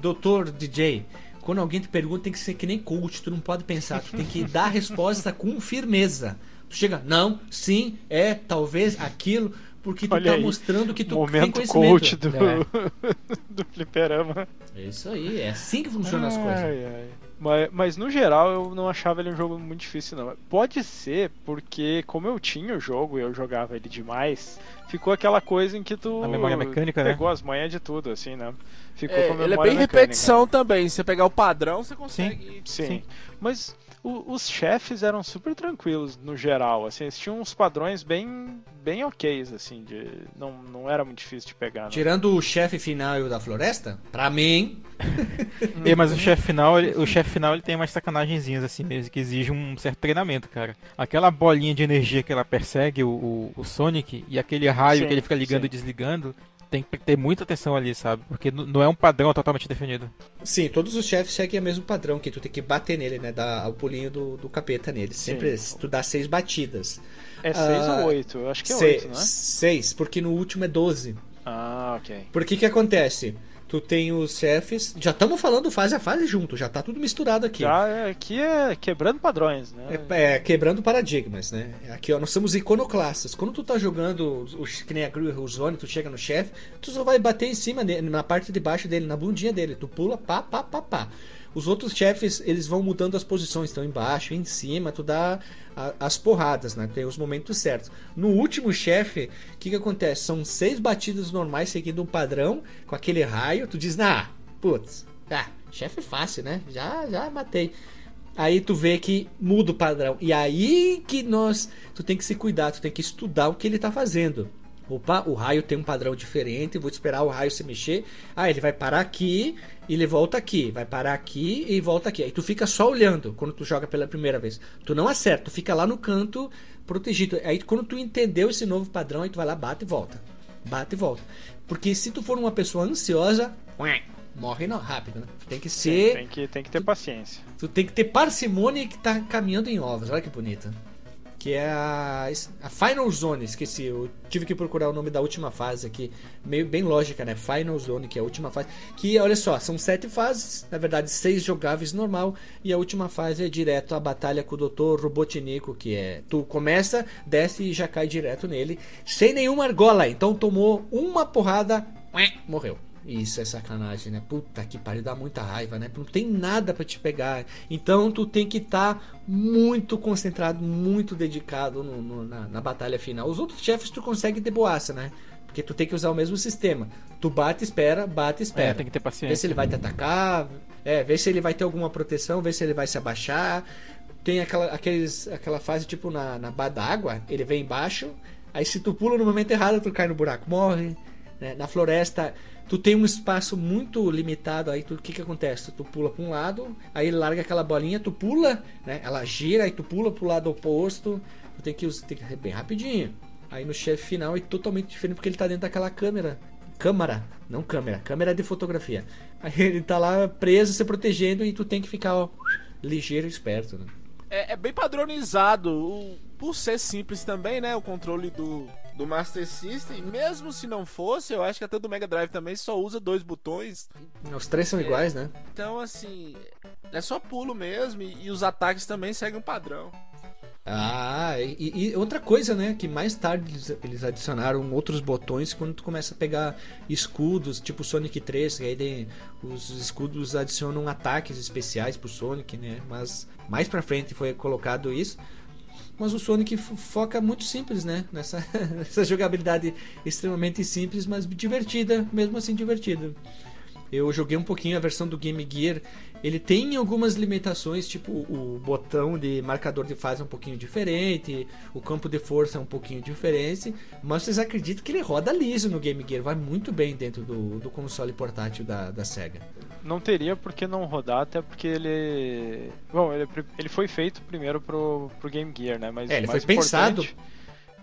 Doutor DJ, quando alguém te pergunta, tem que ser que nem coach, tu não pode pensar, tu tem que dar a resposta com firmeza. Tu chega, não, sim, é, talvez, aquilo, porque tu Olha tá aí, mostrando que tu tem Momento conhecimento. coach do, É, do fliperama. é isso aí, é assim que funcionam as coisas. Ai, ai. Mas, mas no geral eu não achava ele um jogo muito difícil não. Pode ser porque como eu tinha o jogo e eu jogava ele demais, ficou aquela coisa em que tu A memória mecânica, né? pegou as manhas de tudo, assim, né? Ficou É, com a ele é memória bem mecânica. repetição também. Se você pegar o padrão, você consegue. Sim, Sim. mas o- os chefes eram super tranquilos no geral, assim, eles tinham uns padrões bem bem ok's, assim, de não, não era muito difícil de pegar. Né? Tirando o chefe final e o da floresta, pra mim, É, mas o chefe final, ele- o chefe final ele tem umas sacanagenzinhas assim mesmo que exige um certo treinamento, cara. Aquela bolinha de energia que ela persegue o, o- o Sonic e aquele raio Sim, que ele fica ligando sim. e desligando, tem que ter muita atenção ali, sabe? Porque não é um padrão totalmente definido. Sim, todos os chefes seguem o mesmo padrão, que tu tem que bater nele, né? Dar o pulinho do, do capeta nele. Sempre tu dá seis batidas. É 6 Ah, ou 8? Eu acho que é Se- 8, não é? Seis, porque no último é 12. Ah, ok. Porque que acontece? Tu tem os chefes. Já estamos falando fase a fase junto, já tá tudo misturado aqui. Já é- aqui é quebrando padrões, né? É, é, quebrando paradigmas, né? Aqui, ó, nós somos iconoclastas. Quando tu tá jogando os, que nem a o Zone, tu chega no chefe, tu só vai bater em cima dele, na parte de baixo dele, na bundinha dele. Tu pula, pá, pá, pá, pá. Os outros chefes, eles vão mudando as posições, estão embaixo, em cima, tu dá a- as porradas, né? Tem os momentos certos. No último chefe, o que que acontece? São seis batidas normais seguindo um padrão, com aquele raio, tu diz, ah, putz, ah, chefe fácil, né? Já, já matei. Aí tu vê que muda o padrão. E aí que nós. Tu tem que se cuidar, tu tem que estudar o que ele tá fazendo. Opa, o raio tem um padrão diferente, vou esperar o raio se mexer. Ah, ele vai parar aqui e ele volta aqui. Vai parar aqui e volta aqui. Aí tu fica só olhando quando tu joga pela primeira vez. Tu não acerta, tu fica lá no canto protegido. Aí quando tu entendeu esse novo padrão, aí tu vai lá, bate e volta. Bate e volta. Porque se tu for uma pessoa ansiosa, morre não, rápido, né? Tu tem que ser. Tem que, tem que ter paciência. Tu tem que ter parcimônia que tá caminhando em ovos. Olha que bonita. Que é a, a Final Zone, esqueci. Eu tive que procurar o nome da última fase aqui. Meio bem lógica, né? Final Zone, que é a última fase. Que, olha só, são sete fases. Na verdade, seis jogáveis normal. E a última fase é direto a batalha com o Dr. Robotnico, que é. Tu começa, desce e já cai direto nele. Sem nenhuma argola. Então tomou uma porrada, morreu. Isso é sacanagem, né? Puta que pariu, dá muita raiva, né? Não tem nada pra te pegar. Então tu tem que estar muito concentrado, muito dedicado no- no- na, na batalha final. Os outros chefes tu consegue de boaça, né? Porque tu tem que usar o mesmo sistema. Tu bate, espera, bate, espera. É, tem que ter Vê paciência. se ele vai te atacar, é, vê se ele vai ter alguma proteção, vê se ele vai se abaixar. Tem aquela, aqueles, aquela fase tipo na, na d'água, ele vem embaixo, aí se tu pula no momento errado, tu cai no buraco, morre. né? Na floresta, tu tem um espaço muito limitado, aí tu- o que que acontece? Tu pula para um lado, aí larga aquela bolinha, tu pula, né? Ela gira, aí tu pula pro lado oposto, tu tem que, tem que bem rapidinho. Aí no chefe final é totalmente diferente porque ele tá dentro daquela câmera. Câmara, não câmera, câmera de fotografia. Aí ele tá lá preso, se protegendo e tu tem que ficar ó, ligeiro e esperto. Né? É, é bem padronizado. o- por ser simples também, né? O controle do, do Master System. Mesmo se não fosse, eu acho que até do Mega Drive também só usa dois botões. Os três são iguais, né? Então, assim, é só pulo mesmo. E, e os ataques também seguem um padrão. Ah, e, e outra coisa, né? Que mais tarde eles, eles adicionaram outros botões quando tu começa a pegar escudos, tipo Sonic 3, que aí os escudos adicionam ataques especiais pro Sonic, né? Mas mais pra frente foi colocado isso. Mas o Sonic fo- foca muito simples, né? Nessa, nessa jogabilidade extremamente simples, mas divertida, mesmo assim divertida. Eu joguei um pouquinho a versão do Game Gear. Ele tem algumas limitações, tipo o botão de marcador de fase é um pouquinho diferente, o campo de força é um pouquinho diferente, mas vocês acreditam que ele roda liso no Game Gear, vai muito bem dentro do, do console portátil da, da SEGA. Não teria por que não rodar, até porque ele. Bom, ele, ele foi feito primeiro pro, pro Game Gear, né? Mas É, ele foi pensado. importante-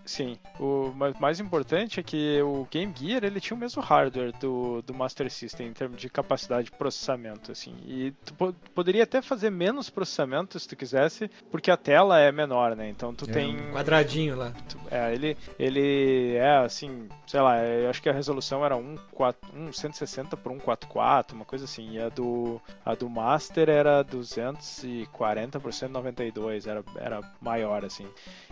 Sim, o ma- mais importante é que o Game Gear ele tinha o mesmo hardware do, do Master System em termos de capacidade de processamento, assim. E tu po- poderia até fazer menos processamento se tu quisesse, porque a tela é menor, né? Então tu tem um quadradinho lá. É, ele, ele é assim, sei lá, eu acho que a resolução era 1, 4, 1 160 por 144, uma coisa assim. E a do, a do Master era 240 por 192, era, era maior, assim.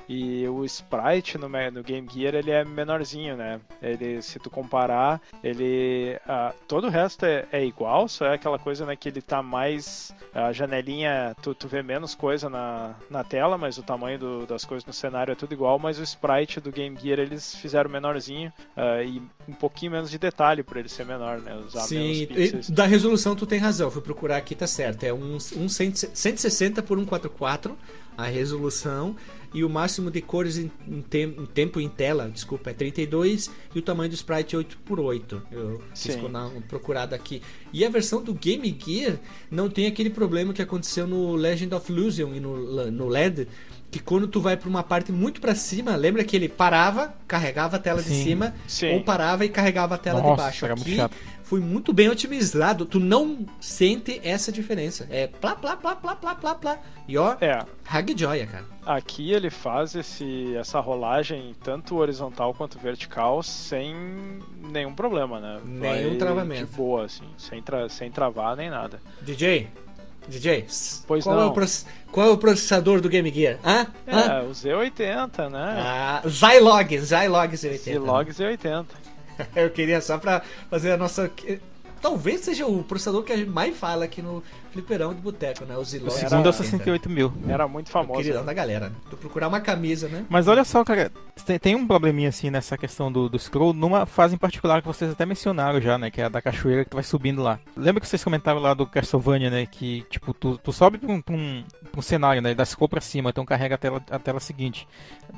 E o sprite no, Me- no Game Gear ele é menorzinho, né? Ele, se tu comparar, ele. ah, todo o resto é, é igual, só é aquela coisa né, que ele tá mais. A janelinha, tu, tu vê menos coisa na, na tela, mas o tamanho do- das coisas no cenário é tudo igual. Mas o sprite do Game Gear eles fizeram menorzinho ah, e um pouquinho menos de detalhe para ele ser menor, né? Usar Sim, da resolução tu tem razão, fui procurar aqui, tá certo. É um, um 100 160 por 144 a resolução e o máximo de cores em, em tem- em tempo em tela, desculpa, é 32 e o tamanho do sprite é 8 por 8. Eu fiz uma procurada aqui. E a versão do Game Gear não tem aquele problema que aconteceu no Legend of Illusion e no, no LED, que quando tu vai para uma parte muito para cima, lembra que ele parava, carregava a tela de Sim. cima, Sim. ou parava e carregava a tela de Nossa, baixo. era muito Aqui chato. Foi muito bem otimizado. Tu não sente essa diferença. É plá, plá, plá, plá, plá, plá, plá. E ó, É, Hag joia, cara. Aqui ele faz esse, essa rolagem tanto horizontal quanto vertical sem nenhum problema, né? Nenhum Vai travamento. De boa, assim, sem, tra sem travar nem nada. DJ, DJ, Pois qual, É não. o proce- qual é o processador do Game Gear? Hã? Hã? É, o Z80, né? Ah, Zilog, Zilog Z80. Zilog Z80. Eu queria só pra fazer a nossa. Talvez seja o processador que a gente mais fala aqui no Fliperão de Boteco, né? O Zilog. O Era- segundo é o Z80. 68 mil. Era muito O famoso. queridão né? da galera. né? Tu procurar uma camisa, né? Mas olha só, cara, tem, tem um probleminha assim nessa questão do, do scroll, numa fase em particular que vocês até mencionaram já, né? Que é a da cachoeira que tu vai subindo lá. Lembra que vocês comentaram lá do Castlevania, né? Que, tipo, tu, tu sobe pra um, pra um, pra um cenário, né? E dá scroll pra cima, então carrega a tela, a tela seguinte.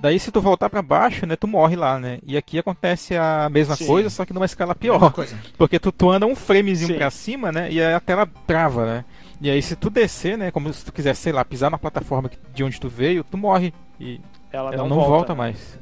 Daí se tu voltar pra baixo, né? Tu morre lá, né? E aqui acontece a mesma Sim. coisa, só que numa escala pior. Porque tu, tu anda um framezinho pra cima, né? E aí a tela trava, né? E aí se tu descer, né? Como se tu quiser, sei lá, pisar na plataforma de onde tu veio, tu morre. E Ela, ela não, não, volta, né? mais.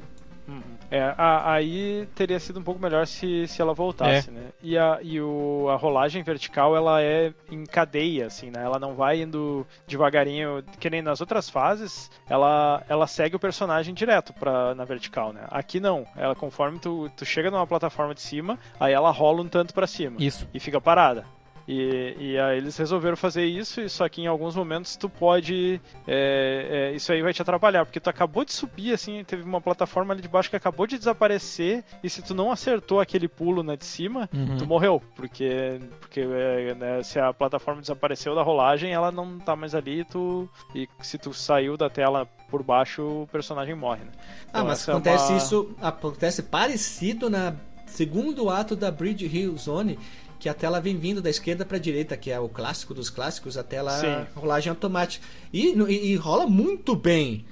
É, a- aí teria sido um pouco melhor se, se ela voltasse, né? E, a, e o, a rolagem vertical, ela é em cadeia, assim, né? Ela não vai indo devagarinho, que nem nas outras fases, ela, ela segue o personagem direto pra, na vertical, né? Aqui não, ela conforme tu, tu chega numa plataforma de cima, aí ela rola um tanto pra cima Isso. e fica parada. E, e aí eles resolveram fazer isso, só que em alguns momentos tu pode. é, é, isso aí vai te atrapalhar, porque tu acabou de subir, assim, teve uma plataforma ali de baixo que acabou de desaparecer, e se tu não acertou aquele pulo na de cima, Uhum. tu morreu. Porque, porque é, né, se a plataforma desapareceu da rolagem, ela não tá mais ali, tu, e se tu saiu da tela por baixo, o personagem morre. Né? Ah, Então mas essa é acontece uma- isso, acontece parecido na segundo ato da Bridge Hill Zone, que a tela vem vindo da esquerda para direita, que é o clássico dos clássicos, a tela Sim. rolagem automática. E, e- e rola muito bem.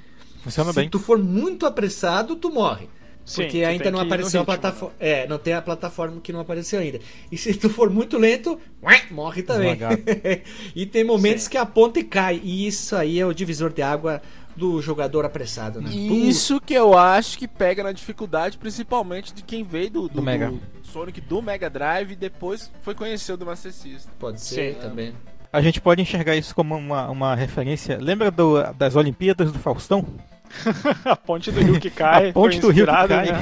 Funciona Se bem. tu for muito apressado, tu morre. Sim, Porque tu ainda não apareceu a né? plataforma. É, não tem a plataforma que não apareceu ainda. E se tu for muito lento, ué, morre também. E tem momentos Sim. que a ponta cai. E isso aí é o divisor de água do jogador apressado, né? Isso que eu acho que pega na dificuldade, principalmente de quem veio do, do, Do Mega. do Sonic do Mega Drive e depois foi conhecer o do Master System. Pode ser Sim. também. A gente pode enxergar isso como uma, uma referência. Lembra do- das Olimpíadas do Faustão? a ponte do rio que cai. A ponte do rio que cai. né?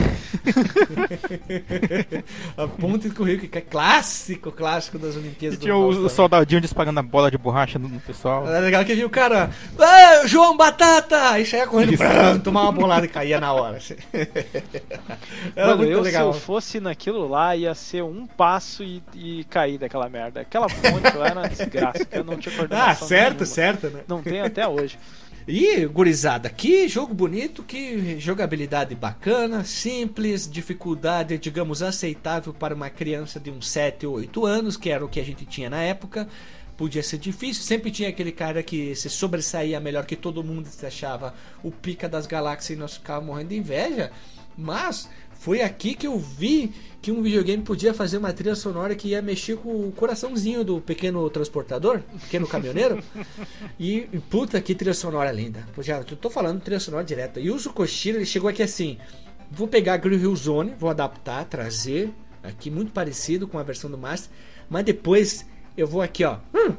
a ponte do currículo, que é clássico, clássico das Olimpíadas E do tinha o, o soldadinho disparando a bola de borracha no, no pessoal. É legal que viu o cara, "Ah, João Batata! E saia correndo, brum, tomar uma bolada e caía na hora. assim. Era Mano, muito eu, legal. se eu fosse naquilo lá, ia ser um passo e, e cair daquela merda. Aquela ponte lá era uma desgraça, que eu não tinha coordenação Ah, certo, nenhuma. certo, né? Não tem até hoje. E, gurizada, que jogo bonito, que jogabilidade bacana, simples, dificuldade, digamos, aceitável para uma criança de uns 7 ou 8 anos, que era o que a gente tinha na época. Podia ser difícil, sempre tinha aquele cara que se sobressaía melhor que todo mundo, se achava o pica das galáxias e nós ficávamos morrendo de inveja. Mas foi aqui que eu vi que um videogame podia fazer uma trilha sonora que ia mexer com o coraçãozinho do pequeno transportador, pequeno caminhoneiro. e, e puta que trilha sonora linda. Já, eu tô falando trilha sonora direta. E o Zukoshiro, ele chegou aqui assim: vou pegar a Green Hill Zone, vou adaptar, trazer aqui muito parecido com a versão do Master, mas depois eu vou aqui, ó, hum,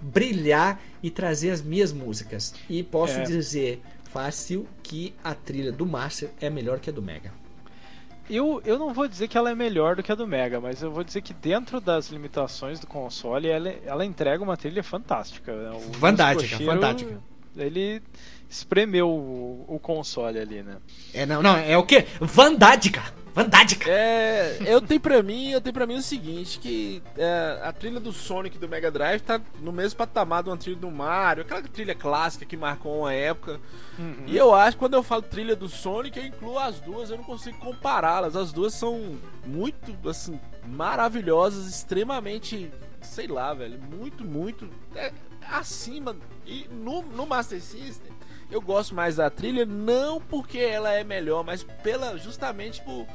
brilhar e trazer as minhas músicas. E posso É. dizer fácil que a trilha do Master é melhor que a do Mega. Eu, eu não vou dizer que ela é melhor do que a do Mega, mas eu vou dizer que dentro das limitações do console, ela, ela entrega uma trilha fantástica. né? O Fantástica, fantástica. Ele espremeu o, o console ali, né? É, não, não, é o quê? Vandádica! Vandádica! É, eu tenho pra mim, eu tenho pra mim o seguinte, que é, a trilha do Sonic do Mega Drive tá no mesmo patamar de uma trilha do Mario, aquela trilha clássica que marcou uma época. E eu acho que quando eu falo trilha do Sonic, eu incluo as duas, eu não consigo compará-las. As duas são muito, assim, maravilhosas, extremamente, sei lá, velho, muito, muito é, acima. E no, no Master System, eu gosto mais da trilha, não porque ela é melhor, mas pela justamente por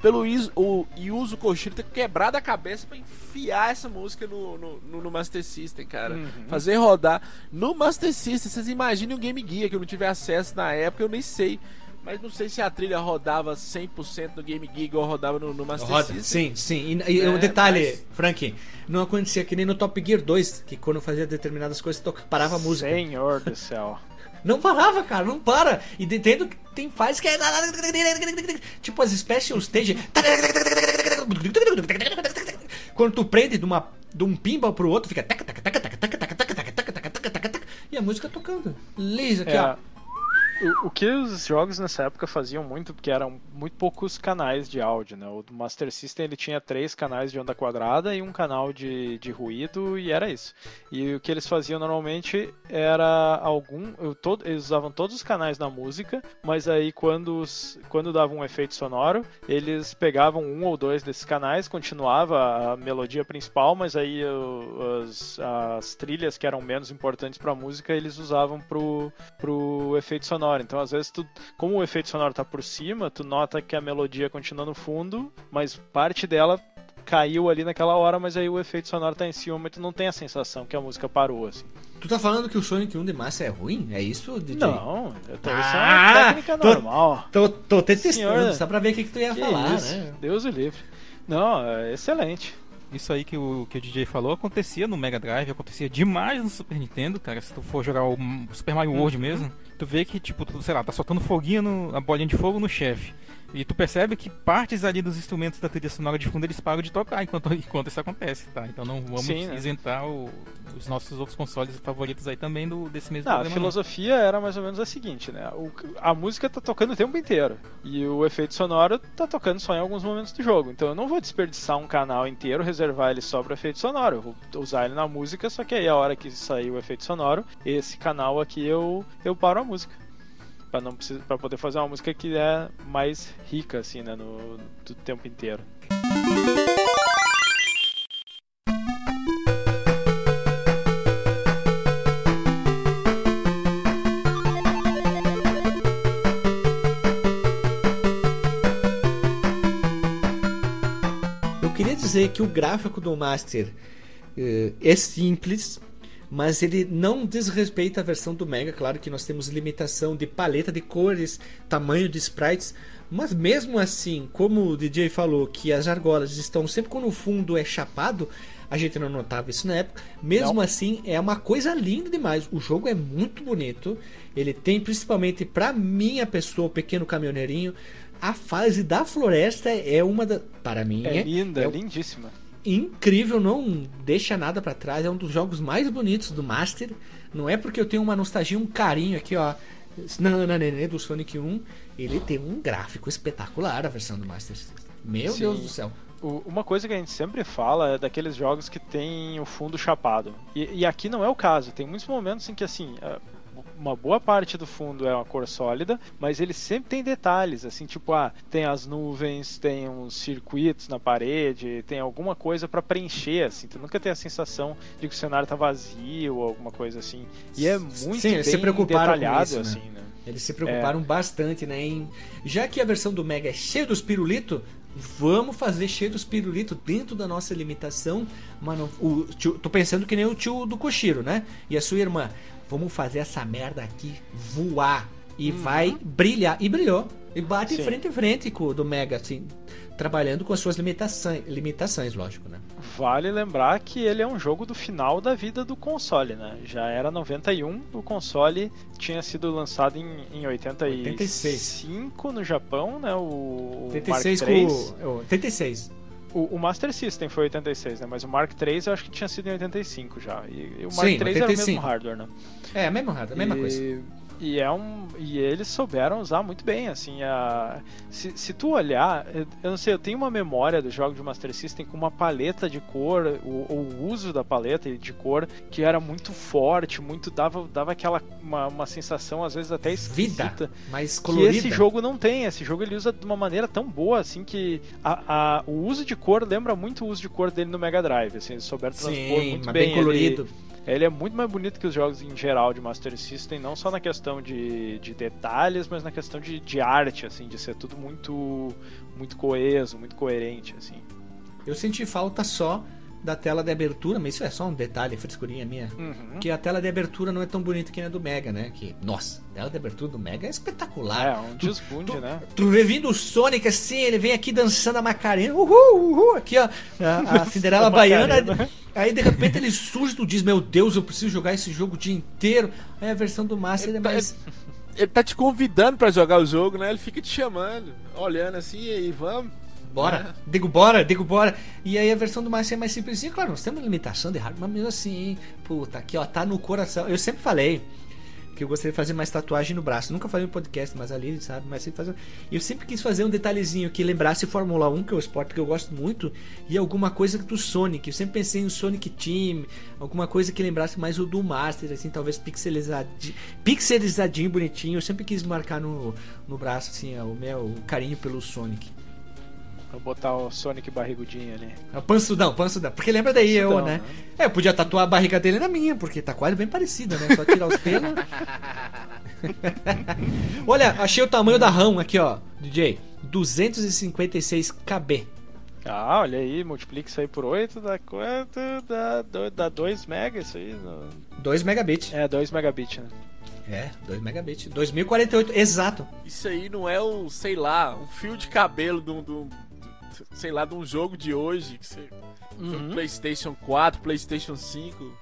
pelo Is- o Yuzo Koshiro ter quebrado a cabeça pra enfiar essa música no, no, no- Master System, cara. Fazer rodar no Master System. Vocês imaginem o Game Gear que eu não tive acesso na época, eu nem sei. Mas não sei se a trilha rodava 100% no Game Gear igual rodava no, no Master Roda. System. Sim, sim. E, e É, o detalhe, mas- Frank, não acontecia que nem no Top Gear 2, que quando fazia determinadas coisas parava a música. Senhor do céu. Não parava, cara, não para. E entendo que tem fases que é. Tipo as Special Stage. Quando tu prende de, uma, de um pinball pro outro, fica. E a música tocando. Lisa aqui, É, ó. O, que os jogos nessa época faziam muito, porque eram muito poucos canais de áudio, né? O Master System ele tinha três canais de onda quadrada e um canal de, de ruído e era isso. E o que eles faziam normalmente era algum, eu todo, eles usavam todos os canais da música, mas aí quando os, quando dava um efeito sonoro, eles pegavam um ou dois desses canais, continuava a melodia principal, mas aí as, as trilhas que eram menos importantes para a música eles usavam pro, pro efeito sonoro. Então, às vezes, tu, como o efeito sonoro tá por cima, tu nota que a melodia continua no fundo, mas parte dela caiu ali naquela hora, mas aí o efeito sonoro tá em cima, mas tu não tem a sensação que a música parou, assim. Tu tá falando que o Sonic 1 de massa é ruim? É isso, DJ? Não, então isso é Ah, uma técnica tô- normal. Tô, tô te testando, Senhor, só pra ver o que, que tu ia falar, isso, né? Deus o livre. Não, é excelente. Isso aí que o, que o DJ falou acontecia no Mega Drive, acontecia demais no Super Nintendo, cara. Se tu for jogar o Super Mario World mesmo, tu vê que, tipo, tu, sei lá, tá soltando foguinho, no, a bolinha de fogo no chefe. E tu percebe que partes ali dos instrumentos da trilha sonora de fundo eles param de tocar enquanto, enquanto isso acontece, tá? Então não vamos Sim, né? isentar o- os nossos outros consoles favoritos aí também do, desse mesmo Não, a problema. não. filosofia era mais ou menos a seguinte, né? O- a música tá tocando o tempo inteiro. E o efeito sonoro tá tocando só em alguns momentos do jogo. Então eu não vou desperdiçar um canal inteiro, reservar ele só para efeito sonoro. Eu vou usar ele na música, só que aí a hora que sair o efeito sonoro, esse canal aqui eu, eu paro a música. Pra, não pra poder fazer uma música que é mais rica, assim, né? No, do tempo inteiro. Eu queria dizer que o gráfico do Master eh, é simples, mas ele não desrespeita a versão do Mega. Claro que nós temos limitação de paleta de cores, tamanho de sprites, mas mesmo assim, como o DJ falou, que as argolas estão sempre quando o fundo é chapado, a gente não notava isso na época. Mesmo Não. assim, é uma coisa linda demais. O jogo é muito bonito. Ele tem, principalmente para minha pessoa, o pequeno caminhoneirinho, a fase da floresta é uma da. Para mim, É linda, é é lindíssima. Incrível, não deixa nada pra trás. É um dos jogos mais bonitos do Master. Não é porque eu tenho uma nostalgia, um carinho aqui, ó. Nananene do Sonic 1. Ele tem um gráfico espetacular, a versão do Master System. Meu Sim. Deus do céu. O- uma coisa que a gente sempre fala é daqueles jogos que tem o fundo chapado. E, e aqui não é o caso. Tem muitos momentos em que, assim, é, uma boa parte do fundo é uma cor sólida, mas ele sempre tem detalhes, assim, tipo, ah, tem as nuvens, tem uns circuitos na parede, tem alguma coisa para preencher, assim. Tu nunca tem a sensação de que o cenário tá vazio ou alguma coisa assim. E é muito Sim, bem se preocuparam detalhado, isso, né? assim, né? Eles se preocuparam bastante, né? Em... Já que a versão do Mega é cheia dos pirulitos, vamos fazer cheio dos pirulitos dentro da nossa limitação. Mano, o tio, tô pensando que nem o tio do Koshiro, né? E a sua irmã. Vamos fazer essa merda aqui voar. E vai brilhar. E brilhou. E bate Sim. frente em frente com o do Mega, assim. Trabalhando com as suas limitações, limitações, lógico, né? Vale lembrar que ele é um jogo do final da vida do console, né? Já era 91, o console tinha sido lançado em, em 85 no Japão, né? O, o 86 Mark III. com o. 86. O, o Master System foi 86, né? Mas o Mark III eu acho que tinha sido em 85 já. E, e o Mark Sim, III era o 85. mesmo hardware, né? É, a mesma, a mesma e, coisa. E é um e eles souberam usar muito bem, assim, a se, se tu olhar, eu não sei, eu tenho uma memória do jogo de Master System com uma paleta de cor, o, o uso da paleta de cor que era muito forte, muito dava dava aquela uma, uma sensação às vezes até Vida, esquisita. mais Que colorida. esse jogo não tem, esse jogo ele usa de uma maneira tão boa assim que a, a- o uso de cor lembra muito o uso de cor dele no Mega Drive, assim, eles souberam transpor Sim, muito mas bem, bem colorido. Ele, ele é muito mais bonito que os jogos em geral de Master System, não só na questão de, de detalhes, mas na questão de, de arte, assim, de ser tudo muito muito coeso, muito coerente, assim. Eu senti falta só da tela de abertura, mas isso é só um detalhe, frescurinha minha. Uhum. Que a tela de abertura não é tão bonita que nem a do Mega, né? Que, nossa, a tela de abertura do Mega é espetacular. É, um desbunde, tu- né? Tu vê vindo o Sonic assim, ele vem aqui dançando a Macarena, uhul, uhul, aqui ó, a, a Cinderela Baiana. Aí de repente ele surge, tu diz, meu Deus, eu preciso jogar esse jogo o dia inteiro. Aí a versão do Master é mais. Ele tá te convidando pra jogar o jogo, né? Ele fica te chamando, olhando assim, e aí, vamos. Bora, digo bora, digo bora. E aí a versão do Master é mais simplesinha. Claro, nós temos limitação de hardware, mas mesmo assim, puta, aqui ó, tá no coração. Eu sempre falei que eu gostaria de fazer mais tatuagem no braço. Nunca falei no podcast, mas ali, sabe? Mas sempre fazer. Eu sempre quis fazer um detalhezinho que lembrasse Fórmula 1, que é o esporte que eu gosto muito, e alguma coisa do Sonic. Eu sempre pensei no Sonic Team, alguma coisa que lembrasse mais o do Master, assim, talvez pixelizadinho, pixelizadinho, bonitinho. Eu sempre quis marcar no, no braço, assim, ó, o meu carinho pelo Sonic. Vou botar o Sonic barrigudinho ali. É o Pansudão, Pansudão. Porque lembra daí eu, Pansudão, né? né? É, eu podia tatuar a barriga dele na minha, porque tá quase bem parecida, né? Só tirar os pelos. Olha, achei o tamanho da RAM aqui, ó, DJ. 256 KB. Ah, olha aí, multiplica isso aí por 8, dá quanto? Dá, dá 2 mega isso aí. no- 2 megabits. É, 2 megabits, né? É, 2 megabits. 2048, exato. Isso aí não é o, sei lá, um fio de cabelo de um, de um- sei lá, de um jogo de hoje, que você, Uhum. PlayStation 4, PlayStation 5.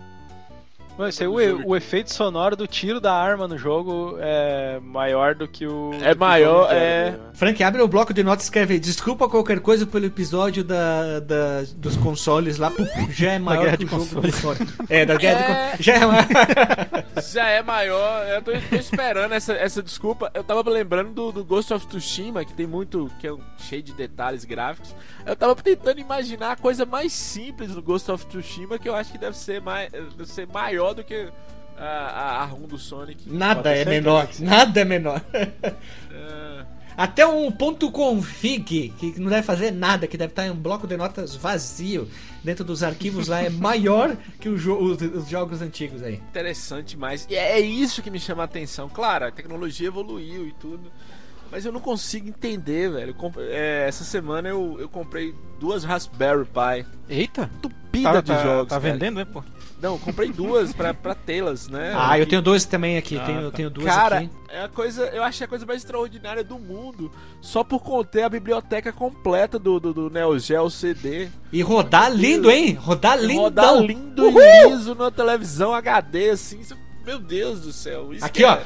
Aí, Todo o, o efeito sonoro do tiro da arma no jogo é maior do que o. É maior, inteiro, é. né? Frank, abre o bloco de notas e escreve Desculpa qualquer coisa pelo episódio da, da- dos consoles lá. Já é maior guerra que o de jogo do Sonic. É, da guerra de É. con- Já é maior. Já é maior, eu tô, tô esperando essa, essa desculpa. Eu tava lembrando do, do Ghost of Tsushima, que tem muito. que é um- cheio de detalhes gráficos. Eu tava tentando imaginar a coisa mais simples do Ghost of Tsushima, que eu acho que deve ser, mais, deve ser maior do que a, a, a ROM do Sonic. Nada é menor. Nada é menor. É, Até um ponto config, que não deve fazer nada, que deve estar em um bloco de notas vazio dentro dos arquivos lá, é maior que o jo- os, os jogos antigos aí. interessante mais. E é isso que me chama a atenção. Claro, a tecnologia evoluiu e tudo. Mas eu não consigo entender, velho. É, essa semana eu, eu comprei duas Raspberry Pi. Eita! Entupida Tá, de tá, jogos. tá velho. vendendo, né, pô? Não, eu comprei duas pra, pra tê-las, né? Ah, eu E- tenho dois também aqui, Ah, tenho, eu tá. tenho duas Cara, aqui. é a coisa, eu achei a coisa mais extraordinária do mundo. Só por conter a biblioteca completa do, do, do Neo Geo CD. E rodar lindo, hein? Rodar lindão. Rodar lindo Uhul! e liso na televisão HD, assim. isso- Meu Deus do céu. Isso Aqui, que ó. é-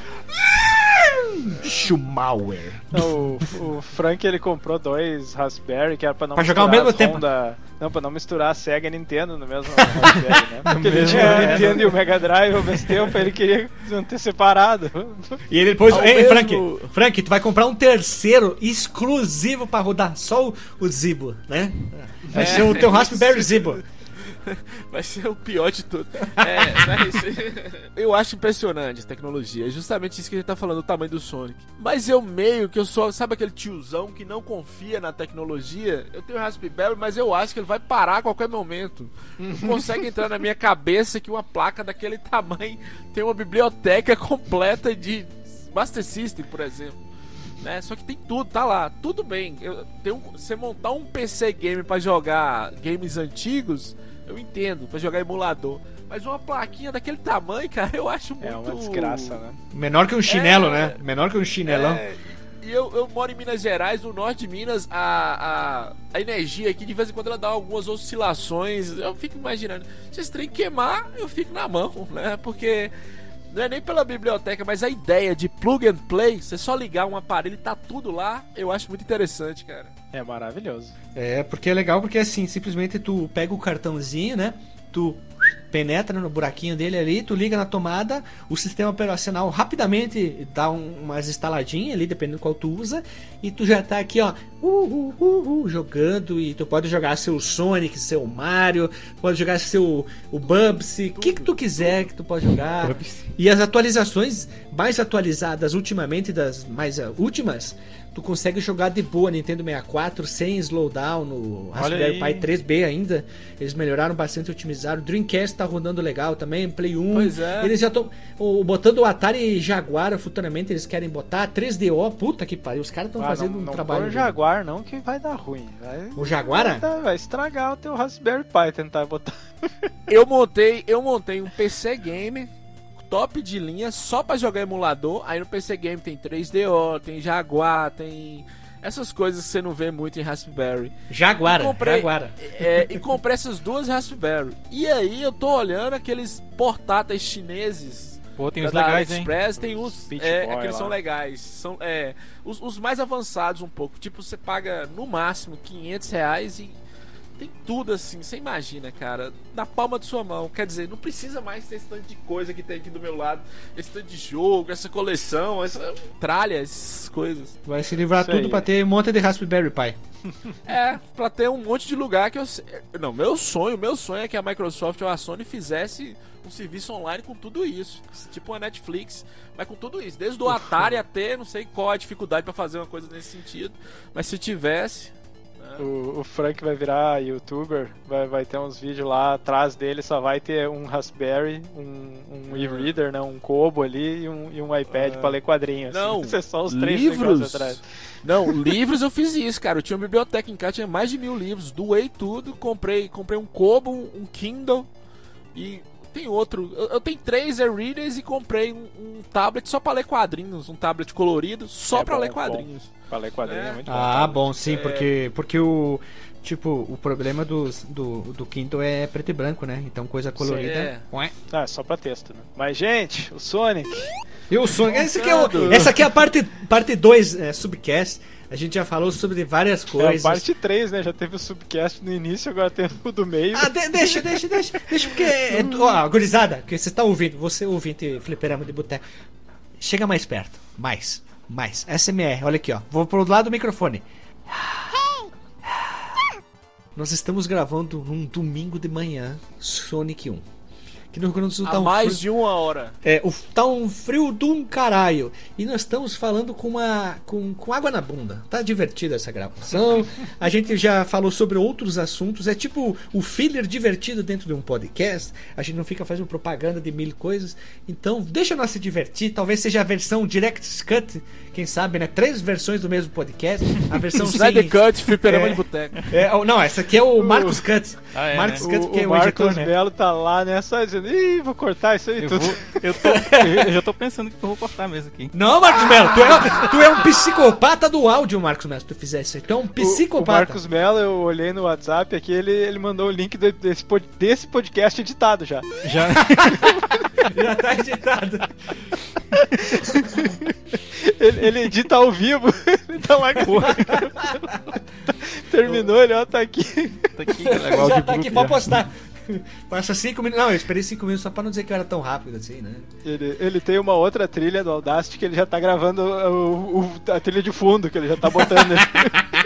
Schumauer. O, o Frank ele comprou dois Raspberry que era pra não Pra jogar ao mesmo tempo. Da... Não, pra não misturar a Sega e a Nintendo no mesmo né? Porque ele tinha o é. Nintendo e o Mega Drive ao mesmo tempo, ele queria ter separado. E ele depois. Ei, mesmo- Frank, Frank, tu vai comprar um terceiro exclusivo pra rodar só o, o Zibo, né? Vai É, ser o teu. Raspberry Zibo. Vai ser o pior de tudo. É, mas eu acho impressionante a tecnologia. É justamente isso que a gente tá falando, o tamanho do Sonic. Mas eu meio que eu sou, sabe aquele tiozão que não confia na tecnologia? Eu tenho o Raspberry, mas eu acho que ele vai parar a qualquer momento. Não consegue entrar na minha cabeça que uma placa daquele tamanho tem uma biblioteca completa de Master System, por exemplo. Né? Só que tem tudo, tá lá, tudo bem. Eu, tem um, você montar um PC game para jogar games antigos, eu entendo, para jogar emulador. Mas uma plaquinha daquele tamanho, cara, eu acho muito. É uma desgraça, né? Menor que um chinelo, É. né? Menor que um chinelão. É, e eu, eu moro em Minas Gerais, no norte de Minas, a, a, a energia aqui de vez em quando ela dá algumas oscilações. Eu fico imaginando, se esse trem queimar, eu fico na mão, né? Porque não é nem pela biblioteca, mas a ideia de plug and play, você só ligar um aparelho e tá tudo lá, eu acho muito interessante, cara. É maravilhoso. É, porque é legal porque assim, simplesmente tu pega o cartãozinho, né? Tu penetra no buraquinho dele ali, tu liga na tomada, o sistema operacional rapidamente dá um- umas instaladinhas ali, dependendo qual tu usa, e tu já tá aqui, ó, uh, uh, uh, uh, jogando, e tu pode jogar seu Sonic, seu Mario, pode jogar seu o Bubsy, o que que tu quiser que tu pode jogar. E as atualizações mais atualizadas ultimamente, das mais ah, últimas, tu consegue jogar de boa Nintendo 64 sem slowdown no Raspberry. Pi 3B ainda. Eles melhoraram bastante, otimizaram. O Dreamcast tá rodando legal também, Play 1. Pois é. Eles já estão botando o Atari Jaguar futuramente, eles querem botar 3DO. Puta que pariu, os caras estão Ah, fazendo não, um não trabalho. põe o Jaguar não que vai dar ruim. Vai, O Jaguara? vai, vai estragar o teu Raspberry Pi tentar botar. Eu montei, eu montei um PC game top de linha só pra jogar emulador. Aí no PC game tem 3DO, tem Jaguar, tem essas coisas que você não vê muito em Raspberry. Jaguara, Comprei- Jaguara. É, e comprei essas duas Raspberry. E aí eu tô olhando aqueles portáteis chineses Pô, tem os legais, hein? AliExpress, tem os. Beach É, Boy aqueles lá. são legais. São é, os, os mais avançados um pouco. Tipo, você paga no máximo 500 reais e tem tudo assim. Você imagina, cara, na palma de sua mão. Quer dizer, não precisa mais ter esse tanto de coisa que tem aqui do meu lado. Esse tanto de jogo, essa coleção, essa tralha, essas coisas. Vai se livrar Isso tudo aí. pra ter um monte de Raspberry Pi. É, pra ter um monte de lugar que eu. Não, meu sonho, meu sonho é que a Microsoft ou a Sony fizesse um serviço online com tudo isso. Tipo a Netflix, mas com tudo isso. Desde o Atari até, não sei qual a dificuldade pra fazer uma coisa nesse sentido. Mas se tivesse. O, o Frank vai virar youtuber, vai, vai ter uns vídeos lá atrás dele, só vai ter um Raspberry, um, um e-reader, né, um Kobo ali e um, e um iPad pra ler quadrinhos. Não, Isso é só os três livros. atrás. Não, livros eu fiz isso, cara. Eu tinha uma biblioteca em casa, tinha mais de mil livros. Doei tudo, comprei, comprei um Kobo, um Kindle e tem outro. Eu, eu tenho três e-readers e comprei um, um tablet só pra ler quadrinhos, um tablet colorido só É pra bom, ler bom. quadrinhos. Pra ler quadrinho é, É. muito Ah, bom. bom, sim, É. porque, porque o. Tipo, o problema dos, do, do Kindle é preto e branco, né? Então coisa colorida. é. Ué. Ah, só pra texto, né? Mas, gente, o Sonic. E o Sonic. Esse aqui é o- essa aqui é a parte 2 parte dois, é, subcast. A gente já falou sobre várias É a coisas. parte 3, né? Já teve o subcast no início, agora tem o do meio. Ah, de- deixa, deixa, deixa, deixa, porque. É, ó, gurizada, que você tá ouvindo, você ouvinte fliperama de boteco. Chega mais perto. Mais. Mais. SMR, olha aqui, ó. Vou pro lado do microfone. Nós estamos gravando num domingo de manhã, Sonic 1. Que no Rio Grande do Sul tá Há um mais frio- de uma hora. é, o, tá um frio de um caralho. E nós estamos falando com uma. Com, com água na bunda. Tá divertida essa gravação. A gente já falou sobre outros assuntos. É tipo o filler divertido dentro de um podcast. A gente não fica fazendo propaganda de mil coisas. Então, deixa nós se divertir. Talvez seja a versão Direct Cut. Quem sabe, né? Três versões do mesmo podcast. A versão Snyder. Cut, fliperama É. de boteco. É, oh, não, essa aqui é o Marcos Cut. Ah, é, Marcos né? Cut, O, que é o o editor, Marcos né? Belo tá lá, né? Só dizendo, ih, vou cortar isso aí Eu, tudo. vou, eu, tô, eu, já tô pensando que eu vou cortar mesmo aqui. Não, Marcos Melo, tu é, tu é um psicopata do áudio, Marcos Melo. Se tu fizer isso aí, tu é um O- O, psicopata. Marcos Mello, eu olhei no WhatsApp aqui, ele, ele mandou o link de- desse, desse podcast editado já. Já, Já tá editado. Ele, ele edita ao vivo, ele tá lá Terminou, ele ó, tá aqui. tá aqui, legal já de tá aqui pra já. postar. Passa cinco minutos. Não, eu esperei cinco minutos só pra não dizer que eu era tão rápido assim, né? Ele, ele tem uma outra trilha do Audacity que ele já tá gravando o- o- a trilha de fundo, que ele já tá botando.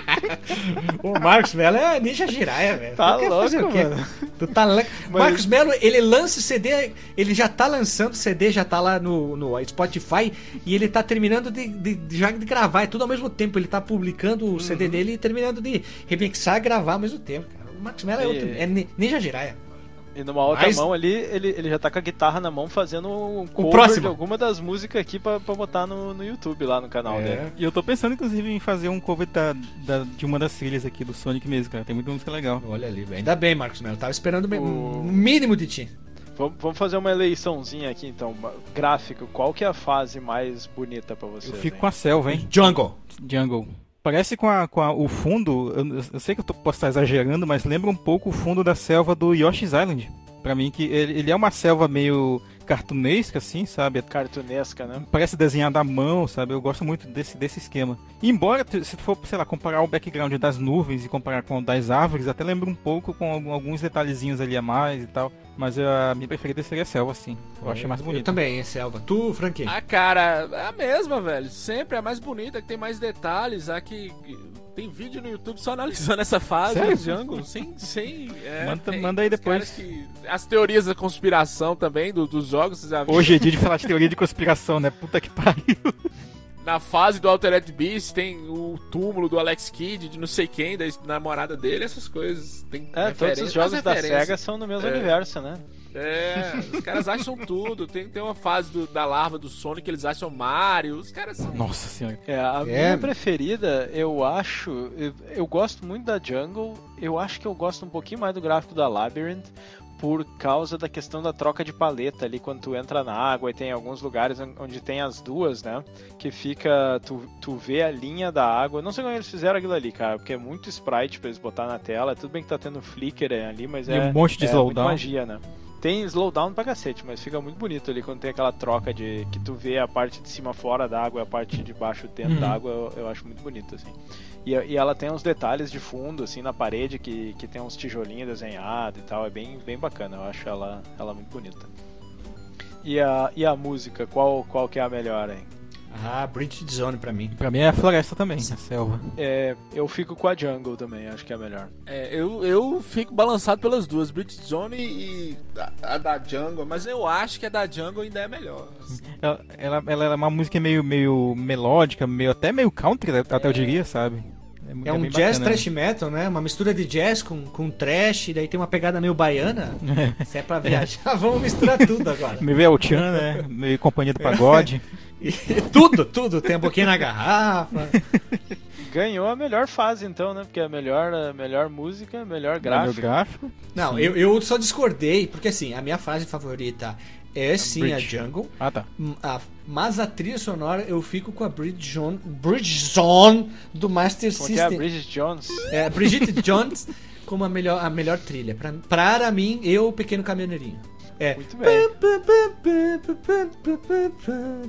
O Marcos Mello é ninja giraia, velho. Tá Tu louco, o mano. Tu tá. Mas- Marcos Mello, ele lança o CD, ele já tá lançando CD, já tá lá no, no Spotify e ele tá terminando de, de, de- já de gravar, é tudo ao mesmo tempo. Ele tá publicando o Uhum. CD dele e terminando de remixar e gravar ao mesmo tempo, cara. O Marcos Mello é outro, é ni- ninja giraia. E numa outra Mas- mão ali, ele, ele já tá com a guitarra na mão fazendo um cover próximo. de alguma das músicas aqui pra, pra botar no, no YouTube lá no canal É. dele. E eu tô pensando, inclusive, em fazer um cover da, da- de uma das trilhas aqui do Sonic mesmo, cara. Tem muita música legal. Olha ali, velho. Ainda bem, Marcos Mello. Tava esperando bem- O- um mínimo de ti. Vamos, vamos fazer uma eleiçãozinha aqui então. Gráfico, qual que é a fase mais bonita pra você? Eu fico com a selva, hein? Jungle. Jungle. Parece com, a, com a- o fundo, eu, eu sei que eu tô, posso estar exagerando, mas lembra um pouco o fundo da selva do Yoshi's Island. Pra mim, que ele, ele é uma selva meio cartunesca, assim, sabe? Cartunesca, né? Parece desenhado à mão, sabe? Eu gosto muito desse, desse esquema. Embora, se tu for, sei lá, comparar o background das nuvens e comparar com o das árvores, até lembra um pouco com alguns detalhezinhos ali a mais e tal. Mas a minha preferida seria a selva, sim. Eu achei mais Eu bonito. também, Selva. Tu, Franquinho. A cara é a mesma, velho. Sempre é a mais bonita, que tem mais detalhes. A que tem vídeo no YouTube só analisando essa fase Sério? do Django. Sem. sem é, Manda- tem manda aí depois. que- as teorias da conspiração também, do- dos jogos, vocês já viram? Hoje é dia de falar de teoria de conspiração, né? Puta que pariu. Na fase do Altered Beast tem o túmulo do Alex Kidd, de não sei quem, da namorada dele, essas coisas. Tem É, todos os jogos da. SEGA são no mesmo É. universo, né? É, os caras acham tudo. Tem, tem uma fase do- da larva do Sonic que eles acham Mario. Os caras são. Nossa senhora. É, a É. minha preferida, eu acho. Eu, eu gosto muito da Jungle. Eu acho que eu gosto um pouquinho mais do gráfico da Labyrinth. Por causa da questão da troca de paleta ali, quando tu entra na água e tem alguns lugares on- onde tem as duas, né? Que fica. Tu, tu vê a linha da água. Não sei como eles fizeram aquilo ali, cara, porque é muito sprite pra eles botar na tela. Tudo bem que tá tendo flicker ali, mas E é. um monte de é slowdown. magia, né? Tem slowdown pra cacete, mas fica muito bonito ali quando tem aquela troca de que tu vê a parte de cima fora da água e a parte de baixo dentro Uhum. da água, eu, eu acho muito bonito, assim. E, e ela tem uns detalhes de fundo, assim, na parede que, que tem uns tijolinhos desenhados e tal, é bem, bem bacana, eu acho ela, ela muito bonita. E a, e a música, qual, qual que é a melhor, hein? Ah, Bridget Zone pra mim. Pra mim é a floresta também, a selva. É, eu fico com a Jungle também, acho que é a melhor. É, eu, eu fico balançado pelas duas, Bridget Zone e a, a da Jungle, mas eu acho que a da Jungle ainda é melhor. Ela, ela, ela é uma música meio, meio melódica, meio, até meio country, até eu diria, sabe? É um bem jazz bacana. trash metal, né? Uma mistura de jazz com, com trash, daí tem uma pegada meio baiana. Se é pra viajar, vamos misturar tudo agora. Meio El Chan, né? Meio companhia do pagode. Tudo, tudo. Tem um pouquinho na garrafa. Ganhou a melhor fase então, né? Porque é a melhor, a melhor música, a melhor Meu gráfico. gráfico. Não, eu, eu só discordei, porque assim, a minha fase favorita é sim a. Jungle. Ah, tá. A- mas a trilha sonora eu fico com a Bridge Zone, Bridge Zone do Master Como que é a System. Bridget Jones? É, Brigitte Jones como a melhor, a melhor trilha. Pra, para mim, eu, o pequeno caminhoneirinho. É. Muito bem.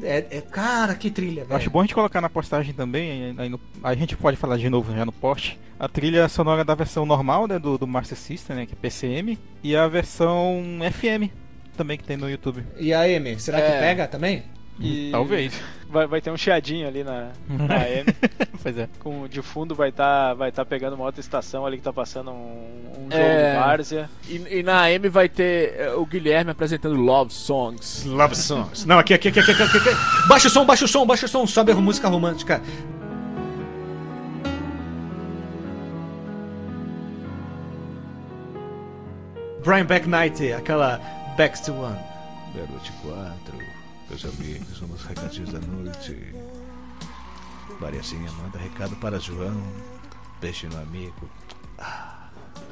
É, é- cara, que trilha, Eu acho velho. bom a gente colocar na postagem também, aí no- a gente pode falar de novo já no post, a trilha sonora da versão normal, né, do, do Master System, né, que é PCM, e a versão FM, também que tem no YouTube. E a M, será que É. pega também? E Talvez. Vai, vai ter um chiadinho ali na, na AM. pois é. com, de fundo vai estar vai tá pegando uma outra estação ali que tá passando um, um jogo É. do Várzea. E, e na AM vai ter é, o Guilherme apresentando Love Songs. Love songs. Não, aqui, aqui, aqui, aqui, aqui, aqui. Baixa o som, baixa o som, baixa o som. Sobe a música romântica. Brian Back Night, aquela Back to One. Meia-noite e amigos, somos recadinhos da noite. Mariazinha manda recado para João, beijo no amigo. Ah,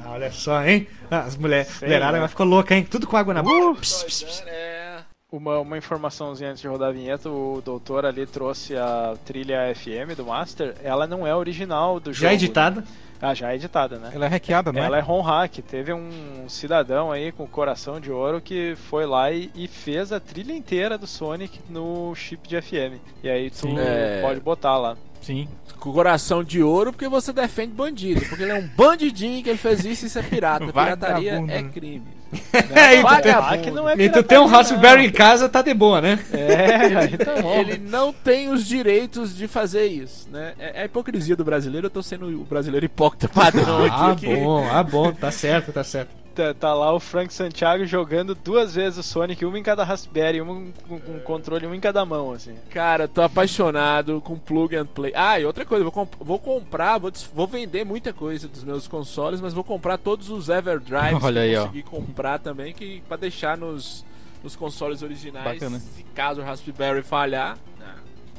olha só, hein? As mulheres, mulherada né? ficou louca, hein? Tudo com água na boca. Pss, pss, pss. É, Uma, uma informaçãozinha antes de rodar a vinheta, o doutor ali trouxe a trilha FM do Master. Ela não é original do jogo. Já editada. Ah, já é editada, né? Ela é hackeada, não Ela é? ROM hack. Teve um cidadão aí com coração de ouro que foi lá e, e fez a trilha inteira do Sonic no chip de FM. E aí tu Sim. É. pode botar lá. Sim. com coração de ouro porque você defende bandido. Porque ele é um bandidinho que ele fez isso e isso é pirata. Vai Pirataria vagabundo, é né? crime. É, e tu tem- Ah, que não é E tu tem um Raspberry em casa, tá de boa, né? É, aí tá bom. Ele não tem os direitos de fazer isso, né? É, é a hipocrisia do brasileiro, eu tô sendo o brasileiro hipócrita padrão Ah, aqui. que- bom, ah, bom, tá certo, tá certo. Tá, tá lá o Frank Santiago jogando duas vezes o Sonic, uma em cada Raspberry, uma com, com controle, uma em cada mão, assim. Cara, tô apaixonado com plug and play. Ah, e outra coisa, vou, comp- vou comprar, vou, vou vender muita coisa dos meus consoles, mas vou comprar todos os Everdrives Olha que aí, eu ó. consegui comprar também, que pra deixar nos, nos consoles originais, Bacana. se caso o Raspberry falhar.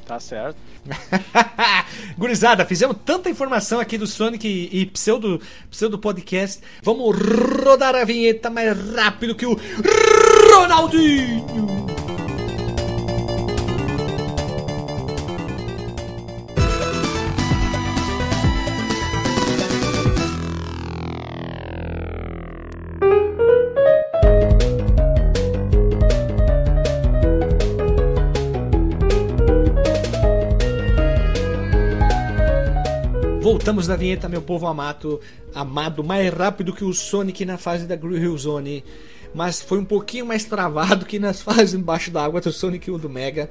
Tá certo. Gurizada, fizemos tanta informação aqui do Sonic e, e pseudo, pseudo podcast. Vamos rodar a vinheta mais rápido que o Ronaldinho. Voltamos da vinheta, meu povo amado, amado, mais rápido que o Sonic na fase da Grill Zone. Mas foi um pouquinho mais travado que nas fases embaixo d'água do Sonic 1 do Mega.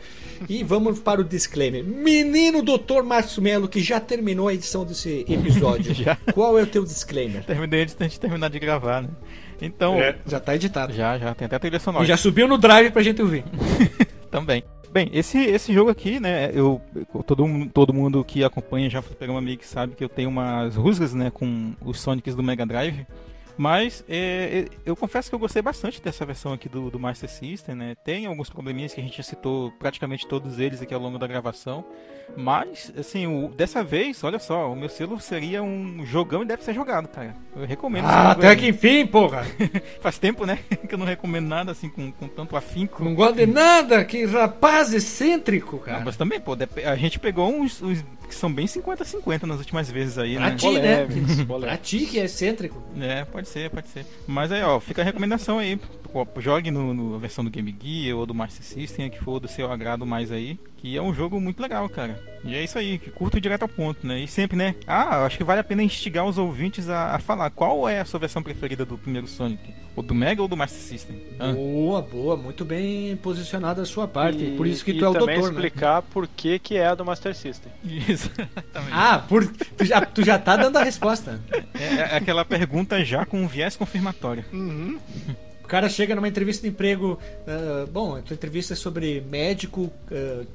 E vamos para o disclaimer. Menino Dr. Márcio Melo, que já terminou a edição desse episódio. Já. Qual é o teu disclaimer? Terminei antes da gente terminar de gravar, né? Então, Já tá editado. já, já, tem até a trilha sonora. E já subiu no drive pra gente ouvir. Também. Bem, esse, esse jogo aqui, né, eu, todo, todo mundo que acompanha já foi pegar uma que sabe que eu tenho umas rusgas, né, com os Sonics do Mega Drive. Mas é, é, eu confesso que eu gostei bastante dessa versão aqui do, do Master System, né? Tem alguns probleminhas que a gente citou praticamente todos eles aqui ao longo da gravação. Mas, assim, o- dessa vez, olha só, o meu selo seria um jogão e deve ser jogado, cara. Eu recomendo Ah, até aí. que enfim, porra. Faz tempo, né, que eu não recomendo nada assim com, com tanto afinco. Não gosto de nada, que rapaz excêntrico, Não, cara. mas também, pô, a gente pegou uns, uns que são bem 50-50 nas últimas vezes aí, Pra né? ti, né? Pra ti que é excêntrico. É, pode ser, pode ser. Mas aí, ó, fica a recomendação aí. Jogue no, versão do Game Gear ou do Master System, a que for do seu agrado mais aí. Que é um jogo muito legal, cara. E é isso aí, que curto e direto ao ponto, né? E sempre, né? Ah, acho que vale a pena instigar os ouvintes a, a falar qual é a sua versão preferida do primeiro Sonic. O do Mega ou do Master System? Ah, Boa, boa, muito bem posicionada a sua parte. E- por isso que tu é o também doutor, né? explicar por que que é a do Master System. Isso, exatamente. Ah, por... tu, já, tu já tá dando a resposta. É, é aquela pergunta já com um viés confirmatório. O cara chega numa entrevista de emprego. ah, bom, a tua entrevista é sobre médico,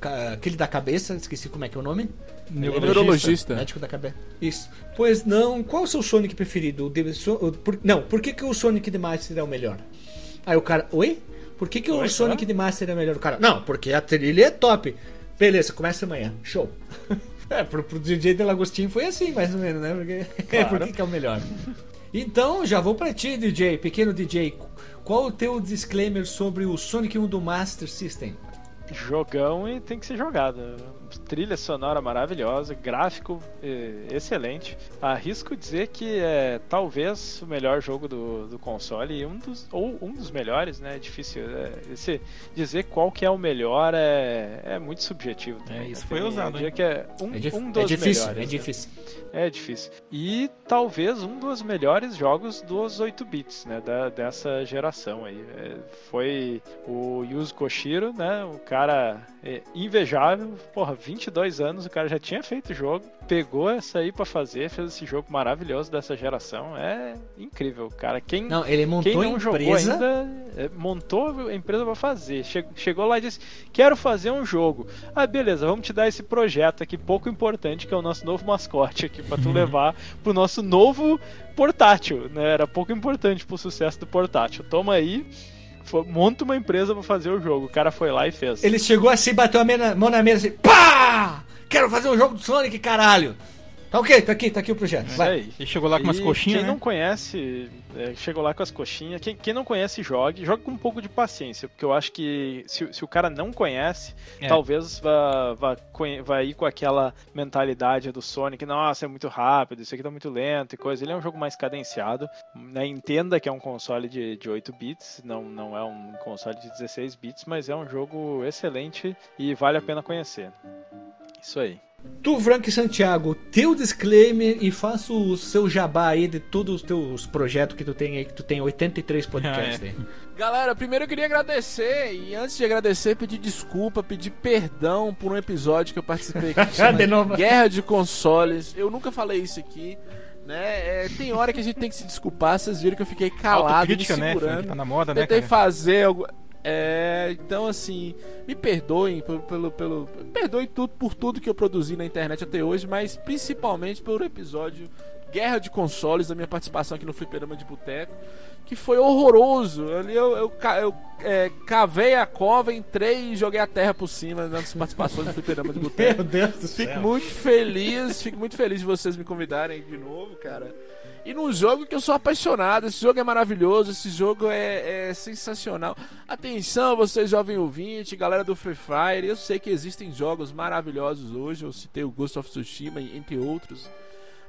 ca- aquele da cabeça, esqueci como é que é o nome. Neurologista. Médico da cabeça. Isso. Pois não, qual é o seu Sonic preferido? O de- so- o- por- não, por que, que o Sonic de Master é o melhor? Aí o cara, oi? Por que, que o Oi, Sonic hã? de Master é o melhor? O cara, não, porque a trilha é top. Beleza, começa amanhã. Show. É, pro, pro DJ Delagostinho foi assim, mais ou menos, né? Porque, por que, que é o melhor? Então, já vou pra ti, DJ, pequeno DJ. Qual o teu disclaimer sobre o Sonic 1 do Master System? Jogão e tem que ser jogado. Trilha sonora maravilhosa, gráfico eh, excelente. Arrisco dizer que é talvez o melhor jogo do, do console e um dos, ou um dos melhores, né? É difícil. é, esse, dizer qual que é o melhor é, é muito subjetivo. Também, É, isso né? foi diria hein? que é um, É, um é dos difícil, melhores. é né? difícil. É difícil. E talvez um dos melhores jogos dos 8 bits, né, da, dessa geração aí. É, foi o Yuzo Koshiro, né, o cara é, invejável, porra, 22 anos, o cara já tinha feito o jogo, pegou essa aí pra fazer, fez esse jogo maravilhoso dessa geração. É incrível, cara. Quem Não, ele quem montou a não empresa. ainda é, montou a empresa pra fazer. Che- Chegou lá e disse: Quero fazer um jogo. Ah, beleza, vamos te dar esse projeto aqui pouco importante, que é o nosso novo mascote aqui, pra tu levar pro nosso novo portátil. Né? Era pouco importante pro sucesso do portátil. Toma aí, monta uma empresa pra fazer o jogo. O cara foi lá e fez. Ele chegou assim, bateu a mão na mesa assim, pá! Quero fazer um jogo do Sonic, caralho! Tá ok, tá aqui, tá aqui o projeto. Isso Vai. aí. Ele chegou lá com umas E coxinhas, Quem né? não conhece, é, chegou lá com as coxinhas. Quem, quem não conhece, jogue. Jogue com um pouco de paciência, porque eu acho que se, se o cara não conhece, É. talvez vá, vá, vá ir com aquela mentalidade do Sonic: nossa, é muito rápido, isso aqui tá muito lento e coisa. Ele é um jogo mais cadenciado. Né? Entenda que é um console de, de 8 bits, não, não é um console de 16 bits, mas é um jogo excelente e vale a pena conhecer. Isso aí. Tu, Frank Santiago, teu disclaimer e faça o seu jabá aí de todos os teus projetos que tu tem aí, que tu tem 83 podcasts Ah, é. aí. Galera, primeiro eu queria agradecer e antes de agradecer, pedir desculpa, pedir perdão por um episódio que eu participei aqui De novo. Guerra de Consoles. Eu nunca falei isso aqui, né? É, tem hora que a gente tem que se desculpar, vocês viram que eu fiquei calado, me Autocrítica, né? segurando. Frank? Tá na moda, né, Tentei cara? fazer algo. É, então assim, me perdoem pelo, pelo, pelo- perdoem tudo por tudo que eu produzi na internet até hoje, mas principalmente pelo episódio Guerra de Consoles da minha participação aqui no Fliperama de Boteco, que foi horroroso. Ali eu, eu, eu, é, cavei a cova, entrei e joguei a terra por cima nas participações do Fliperama de Boteco. Meu Deus do Fico céu. muito feliz, fico muito feliz de vocês me convidarem de novo, cara. E num jogo que eu sou apaixonado, esse jogo é maravilhoso, esse jogo é, é sensacional. Atenção, vocês jovem ouvinte, galera do Free Fire, eu sei que existem jogos maravilhosos hoje, eu citei o Ghost of Tsushima, entre outros.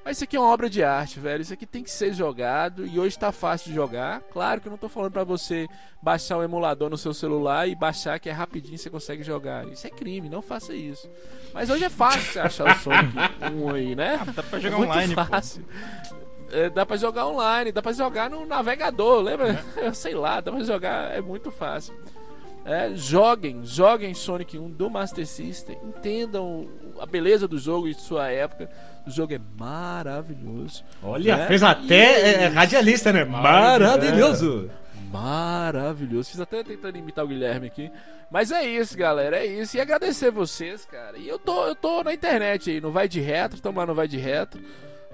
Mas isso aqui é uma obra de arte, velho. Isso aqui tem que ser jogado e hoje tá fácil de jogar. Claro que eu não tô falando pra você baixar um emulador no seu celular e baixar que é rapidinho você consegue jogar. Isso é crime, não faça isso. Mas hoje é fácil você achar o Sonic 1 aí, né? Dá pra jogar é muito online, pô. É, dá pra jogar online, dá pra jogar no navegador, lembra? É. Sei lá, dá pra jogar, é muito fácil. É, joguem, joguem Sonic 1 do Master System, entendam a beleza do jogo e de sua época. O jogo é maravilhoso. Olha, né? fez até é é, radialista, né? Maravilhoso. Maravilhoso. Fiz até tentando imitar o Guilherme aqui. Mas é isso, galera. É isso. E agradecer vocês, cara. E eu tô, eu tô na internet aí, no Vai de Retro. Lá no Vai de Retro.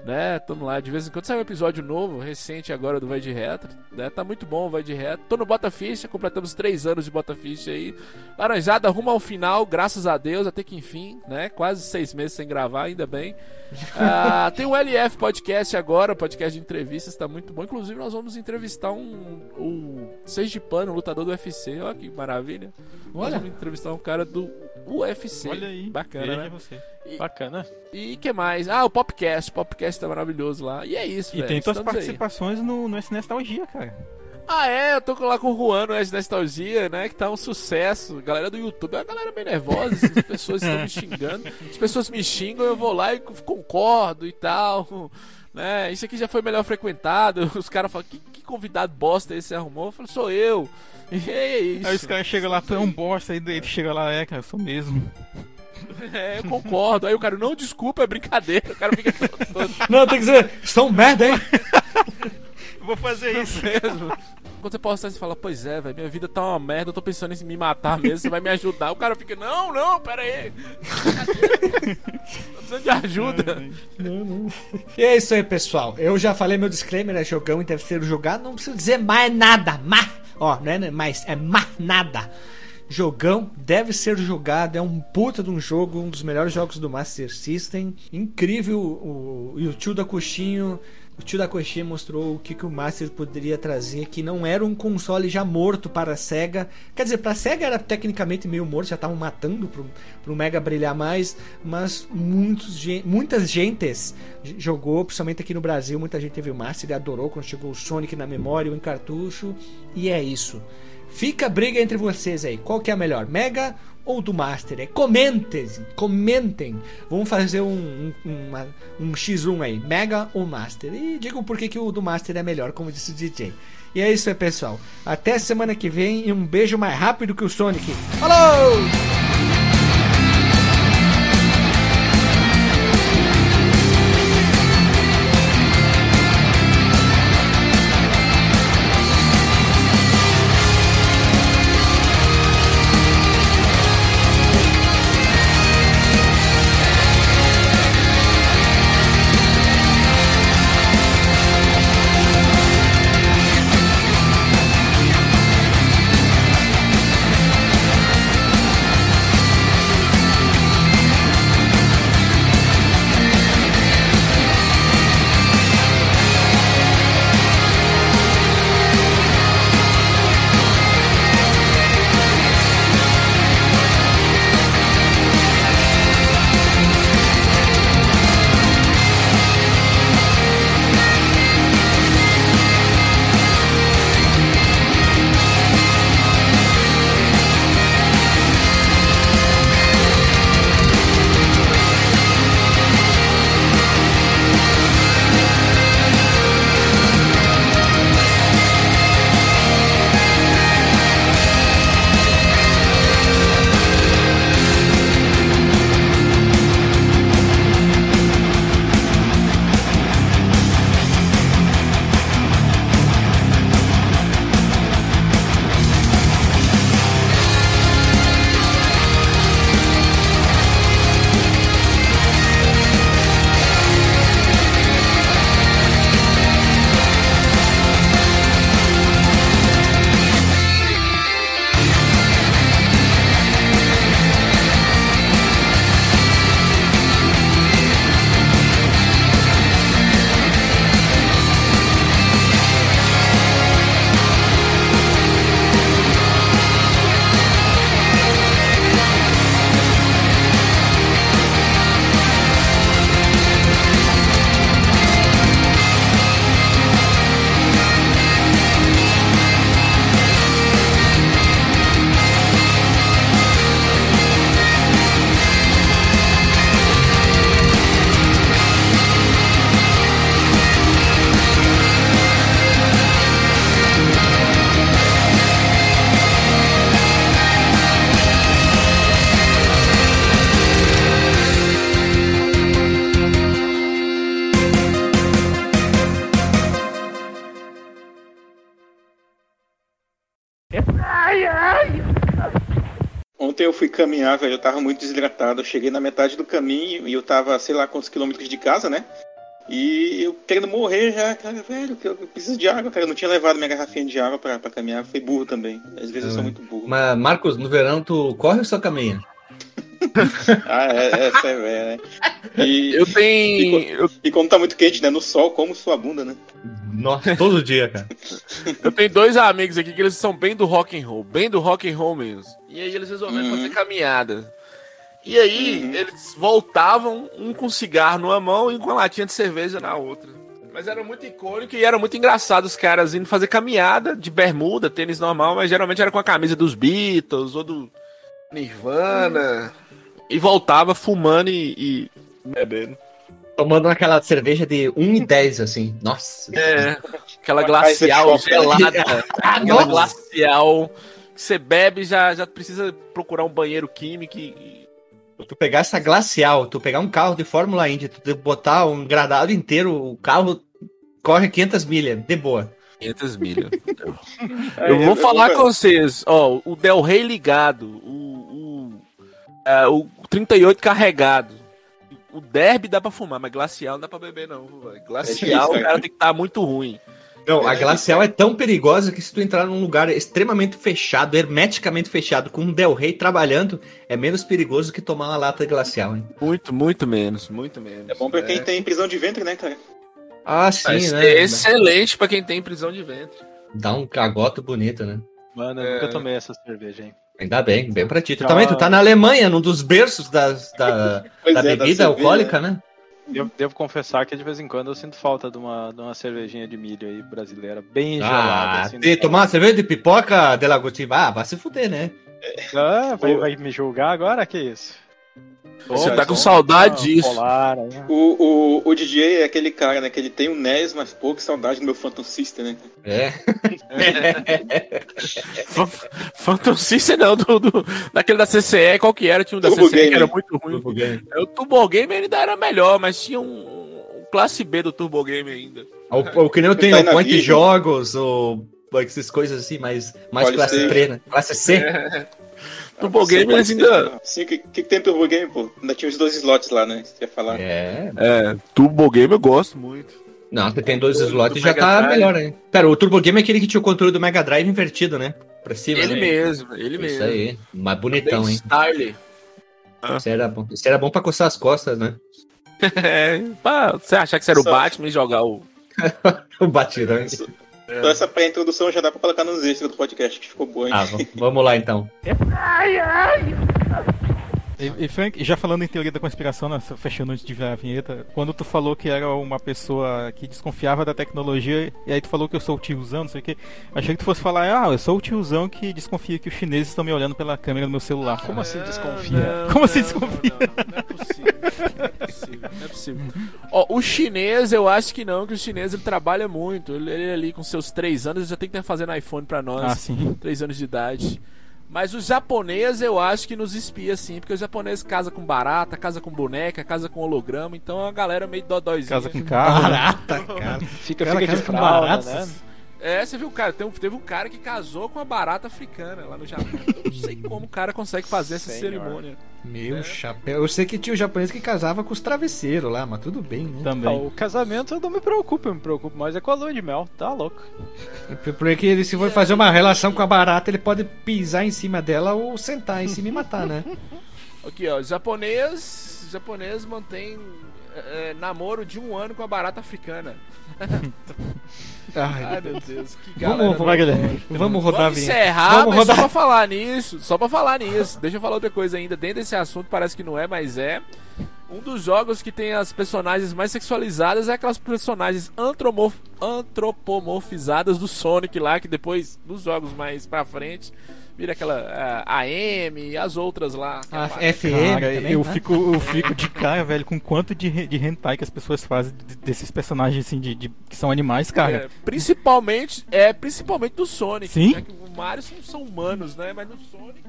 Né? Tamo lá. De vez em quando sai um episódio novo, recente agora do Vai de Retro. Né? Tá muito bom o Vai de Retro. Tô no Bota Ficha. Completamos três anos de Bota Ficha aí. Laranjada rumo ao final, graças a Deus, até que enfim, né? Quase seis meses sem gravar, ainda bem. Ah, tem o LF Podcast agora, o podcast de entrevistas, tá muito bom. Inclusive, nós vamos entrevistar um, o Sergipano, lutador do UFC. Olha que maravilha. Nós Olha. vamos entrevistar um cara do UFC. Olha aí. Bacana, né? você. Bacana. E que mais? Ah, o Popcast. O Popcast tá maravilhoso lá. E é isso, E velho. tem tuas aí. participações no, no S Nostalgia, cara. Ah, é, eu tô lá com o Juan no S Nostalgia, né? Que tá um sucesso. Galera do YouTube, é uma galera bem nervosa, as pessoas estão me xingando. As pessoas me xingam, eu vou lá e concordo e tal. Né? Isso aqui já foi melhor frequentado. Os caras falam, que, que convidado bosta esse arrumou? Eu falo, sou eu. E é isso. Aí os caras chegam lá, tu é um bosta, aí ele chega lá, é, cara, eu sou mesmo. É, eu concordo. Aí o cara, não, desculpa, é brincadeira. O cara fica todo, todo Não, tem que dizer, são merda, hein? Vou fazer isso. mesmo. Quando você posta você fala, pois é, velho, minha vida tá uma merda, eu tô pensando em me matar mesmo, você vai me ajudar. O cara fica, não, não, pera aí. tô precisando de ajuda. E é isso aí, pessoal. Eu já falei meu disclaimer, é jogão e deve ser jogado. Não preciso dizer mais nada. Mas, ó, não é mais, é mais nada. Jogão deve ser jogado, é um puta de um jogo, um dos melhores jogos do Master System. Incrível o, e o tio da coxinho. O tio da coxinha mostrou o que, que o Master poderia trazer, que não era um console já morto para a SEGA. Quer dizer, para a SEGA era tecnicamente meio morto, já estavam matando pro, pro Mega brilhar mais, mas muitos, muitas gentes jogou, principalmente aqui no Brasil, muita gente teve o Master e adorou quando chegou o Sonic na memória, o em cartucho, e é isso. Fica a briga entre vocês aí. Qual que é a melhor? Mega ou do Master? É, comentem, comentem. Vamos fazer um, um, uma- um X1 aí. Mega ou Master? E digam por que, que o do Master é melhor, como disse o DJ. E é isso aí, pessoal. Até semana que vem e um beijo mais rápido que o Sonic. Falou! Caminhar, velho, eu tava muito desidratado. Eu cheguei na metade do caminho e eu tava, sei lá quantos quilômetros de casa, né? E eu querendo morrer já, cara, velho, que eu preciso de água, cara. Eu não tinha levado minha garrafinha de água pra, pra caminhar. Fui burro também. Às vezes eu sou muito burro. Mas, Marcos, no verão tu corre ou só caminha? Ah, é, essa é velha, né? E, Eu tenho. Eu, e quando tá muito quente, né? No sol, como sua bunda, né? Nossa, todo dia, cara. eu tenho dois amigos aqui que eles são bem do rock and roll, bem do rock and roll mesmo. E aí eles resolveram Uhum. fazer caminhada. E aí Uhum. eles voltavam, um com cigarro numa mão e com a latinha de cerveja na outra. Mas era muito icônico e era muito engraçado os caras indo fazer caminhada de bermuda, tênis normal, mas geralmente era com a camisa dos Beatles ou do Nirvana. E voltava fumando e, e bebendo. Tomando aquela cerveja de 1,10 assim. Nossa. É, aquela Uma glacial gelada. aquela Nossa. glacial que você bebe já já precisa procurar um banheiro químico e. Tu pegar essa glacial, tu pegar um carro de Fórmula Indy, tu botar um gradado inteiro, o carro corre 500 milhas, de boa. 500 milhas. Eu vou falar com vocês, ó, o Del Rey ligado, o, é, o 38 carregado. O derby dá pra fumar, mas glacial não dá pra beber, não. velho. Glacial, difícil, o cara tem que estar muito ruim. Não, a É, glacial é tão perigosa que se tu entrar num lugar extremamente fechado, hermeticamente fechado, com um Del Rey trabalhando, é menos perigoso que tomar uma lata de glacial, hein? Muito, muito menos, muito menos. É bom pra quem tem prisão de ventre, né, cara? Ah, sim, ser né? excelente pra quem tem prisão de ventre. Dá um cagoto bonito, né? Mano, eu nunca tomei essa cerveja, hein? Ainda bem, bem pra ti. Tu também, tu tá na Alemanha, num dos berços das, da, da é, da bebida cerveja. alcoólica, né? Devo, devo confessar que de vez em quando eu sinto falta de uma, de uma cervejinha de milho aí brasileira, bem gelada. Ah, assim, de no- tomar uma cerveja de pipoca de Lagotiva, ah, vai se fuder, né? Ah, vai, vai me julgar agora? Que isso? Você tá com saudade toma, disso. Polar, aí. O, o, o DJ é aquele cara, né? Que ele tem o NES, mas pouco saudade do meu Phantom System, né? É. Phantom System não, do, do, daquele da CCE, qual que era? Tinha um da Turbo CCE que Game. era muito ruim. É, O Turbo Game ainda era melhor, mas tinha um, um classe B do Turbo Game ainda. O, o que nem eu tenho, Tá o Point vida. Jogos, ou essas coisas assim, mais, mais Pode classe. C, né? Classe C. Turbo Game eles ainda. Sim, o que, que, tem Turbo Game, pô? Ainda tinha os dois slots lá, né? Você ia falar. É. É, Turbo Game eu gosto muito. Não, você tem dois Do- slots e já Mega tá Drive. melhor, hein? Pera, o Turbo Game é aquele que tinha o controle do Mega Drive invertido, né? Pra cima, Ele né? mesmo, ele Isso mesmo. aí. Mas bonitão, Bem hein? Style. Isso era, bom. Isso era bom pra coçar as costas, né? É, pra você achar que você era o Só- Batman e jogar o. O batirão. Só Então essa pré-introdução já dá pra colocar nos extras do podcast, que ficou boa, hein? Ah, vamos lá então. E, e, Frank, já falando em teoria da conspiração, né, fechando antes de virar a vinheta, quando tu falou que era uma pessoa que desconfiava da tecnologia, e aí tu falou que eu sou o tiozão, não sei o que, achei que tu fosse falar, ah, eu sou o tiozão que desconfia que os chineses estão me olhando pela câmera do meu celular. Como assim desconfia? Não, Como assim não, desconfia? Não, não, não é possível. Não é possível. Não é possível. Ó, o chinês, eu acho que não, que o chinês ele trabalha muito. Ele, ele ali com seus três anos ele já tem que estar fazendo iPhone pra nós. Ah, sim. Três anos de idade. Mas o japonês eu acho que nos espia sim, porque o japonês casa com barata, casa com boneca, casa com holograma, então é uma galera meio dodóizinha. Casa com carro. né? Barata, cara. Fica, Cara, fica de fralda, baratas. né? É, você viu, cara, tem um- teve um cara que casou com uma barata africana lá no Japão. Eu não sei como o cara consegue fazer essa Senhor. cerimônia. Meu chapéu. Eu sei que tinha o japonês que casava com os travesseiros lá, mas tudo bem, né? Ah, Também. o casamento eu não me preocupo, eu me preocupo mais é com a lua de mel, tá louco. Porque ele, se for fazer uma relação com a barata, ele pode pisar em cima dela ou sentar em cima e matar, né? Aqui, ó, japonês, japonês mantém é, namoro de um ano com a barata africana. Ai, Ai, meu Deus, que galera. Vamos, Guilherme. vamos rodar Vamos encerrar, Vamos rodar. só pra falar nisso, só pra falar nisso. Deixa eu falar outra coisa ainda. Dentro desse assunto, parece que não é, mas é. Um dos jogos que tem as personagens mais sexualizadas é aquelas personagens antropomorfizadas do Sonic lá, que depois, nos jogos mais pra frente, vira aquela ah, AM e as outras lá. A FM Cara, também, eu, né? fico, eu fico de cara, velho, com quanto de, de hentai que as pessoas fazem de- desses personagens assim, de, de- que são animais, cara. É, principalmente, é, principalmente do Sonic. Sim. né, que o Mario são, são humanos, né? Mas no Sonic.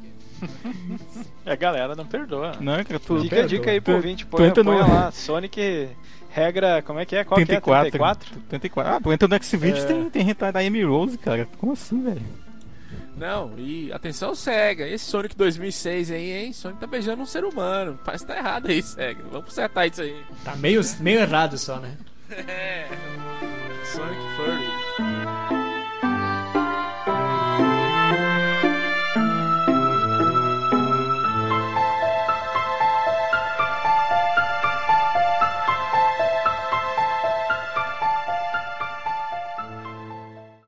A galera não perdoa. Não, cara, tu, Fica a dica aí pro ouvinte, põe, entra no- põe lá, Sonic regra, como é que é? Qual que é? 34. 34? 34. Ah, tu entra no Xvideos É. tem, tem hentai da Amy Rose, cara. Como assim, velho? Não, e atenção, SEGA. Esse Sonic 2006 aí, hein? Sonic tá beijando um ser humano. Parece que tá errado aí, SEGA. Vamos consertar isso aí. Tá meio, meio errado só, né? É. Sonic Furry.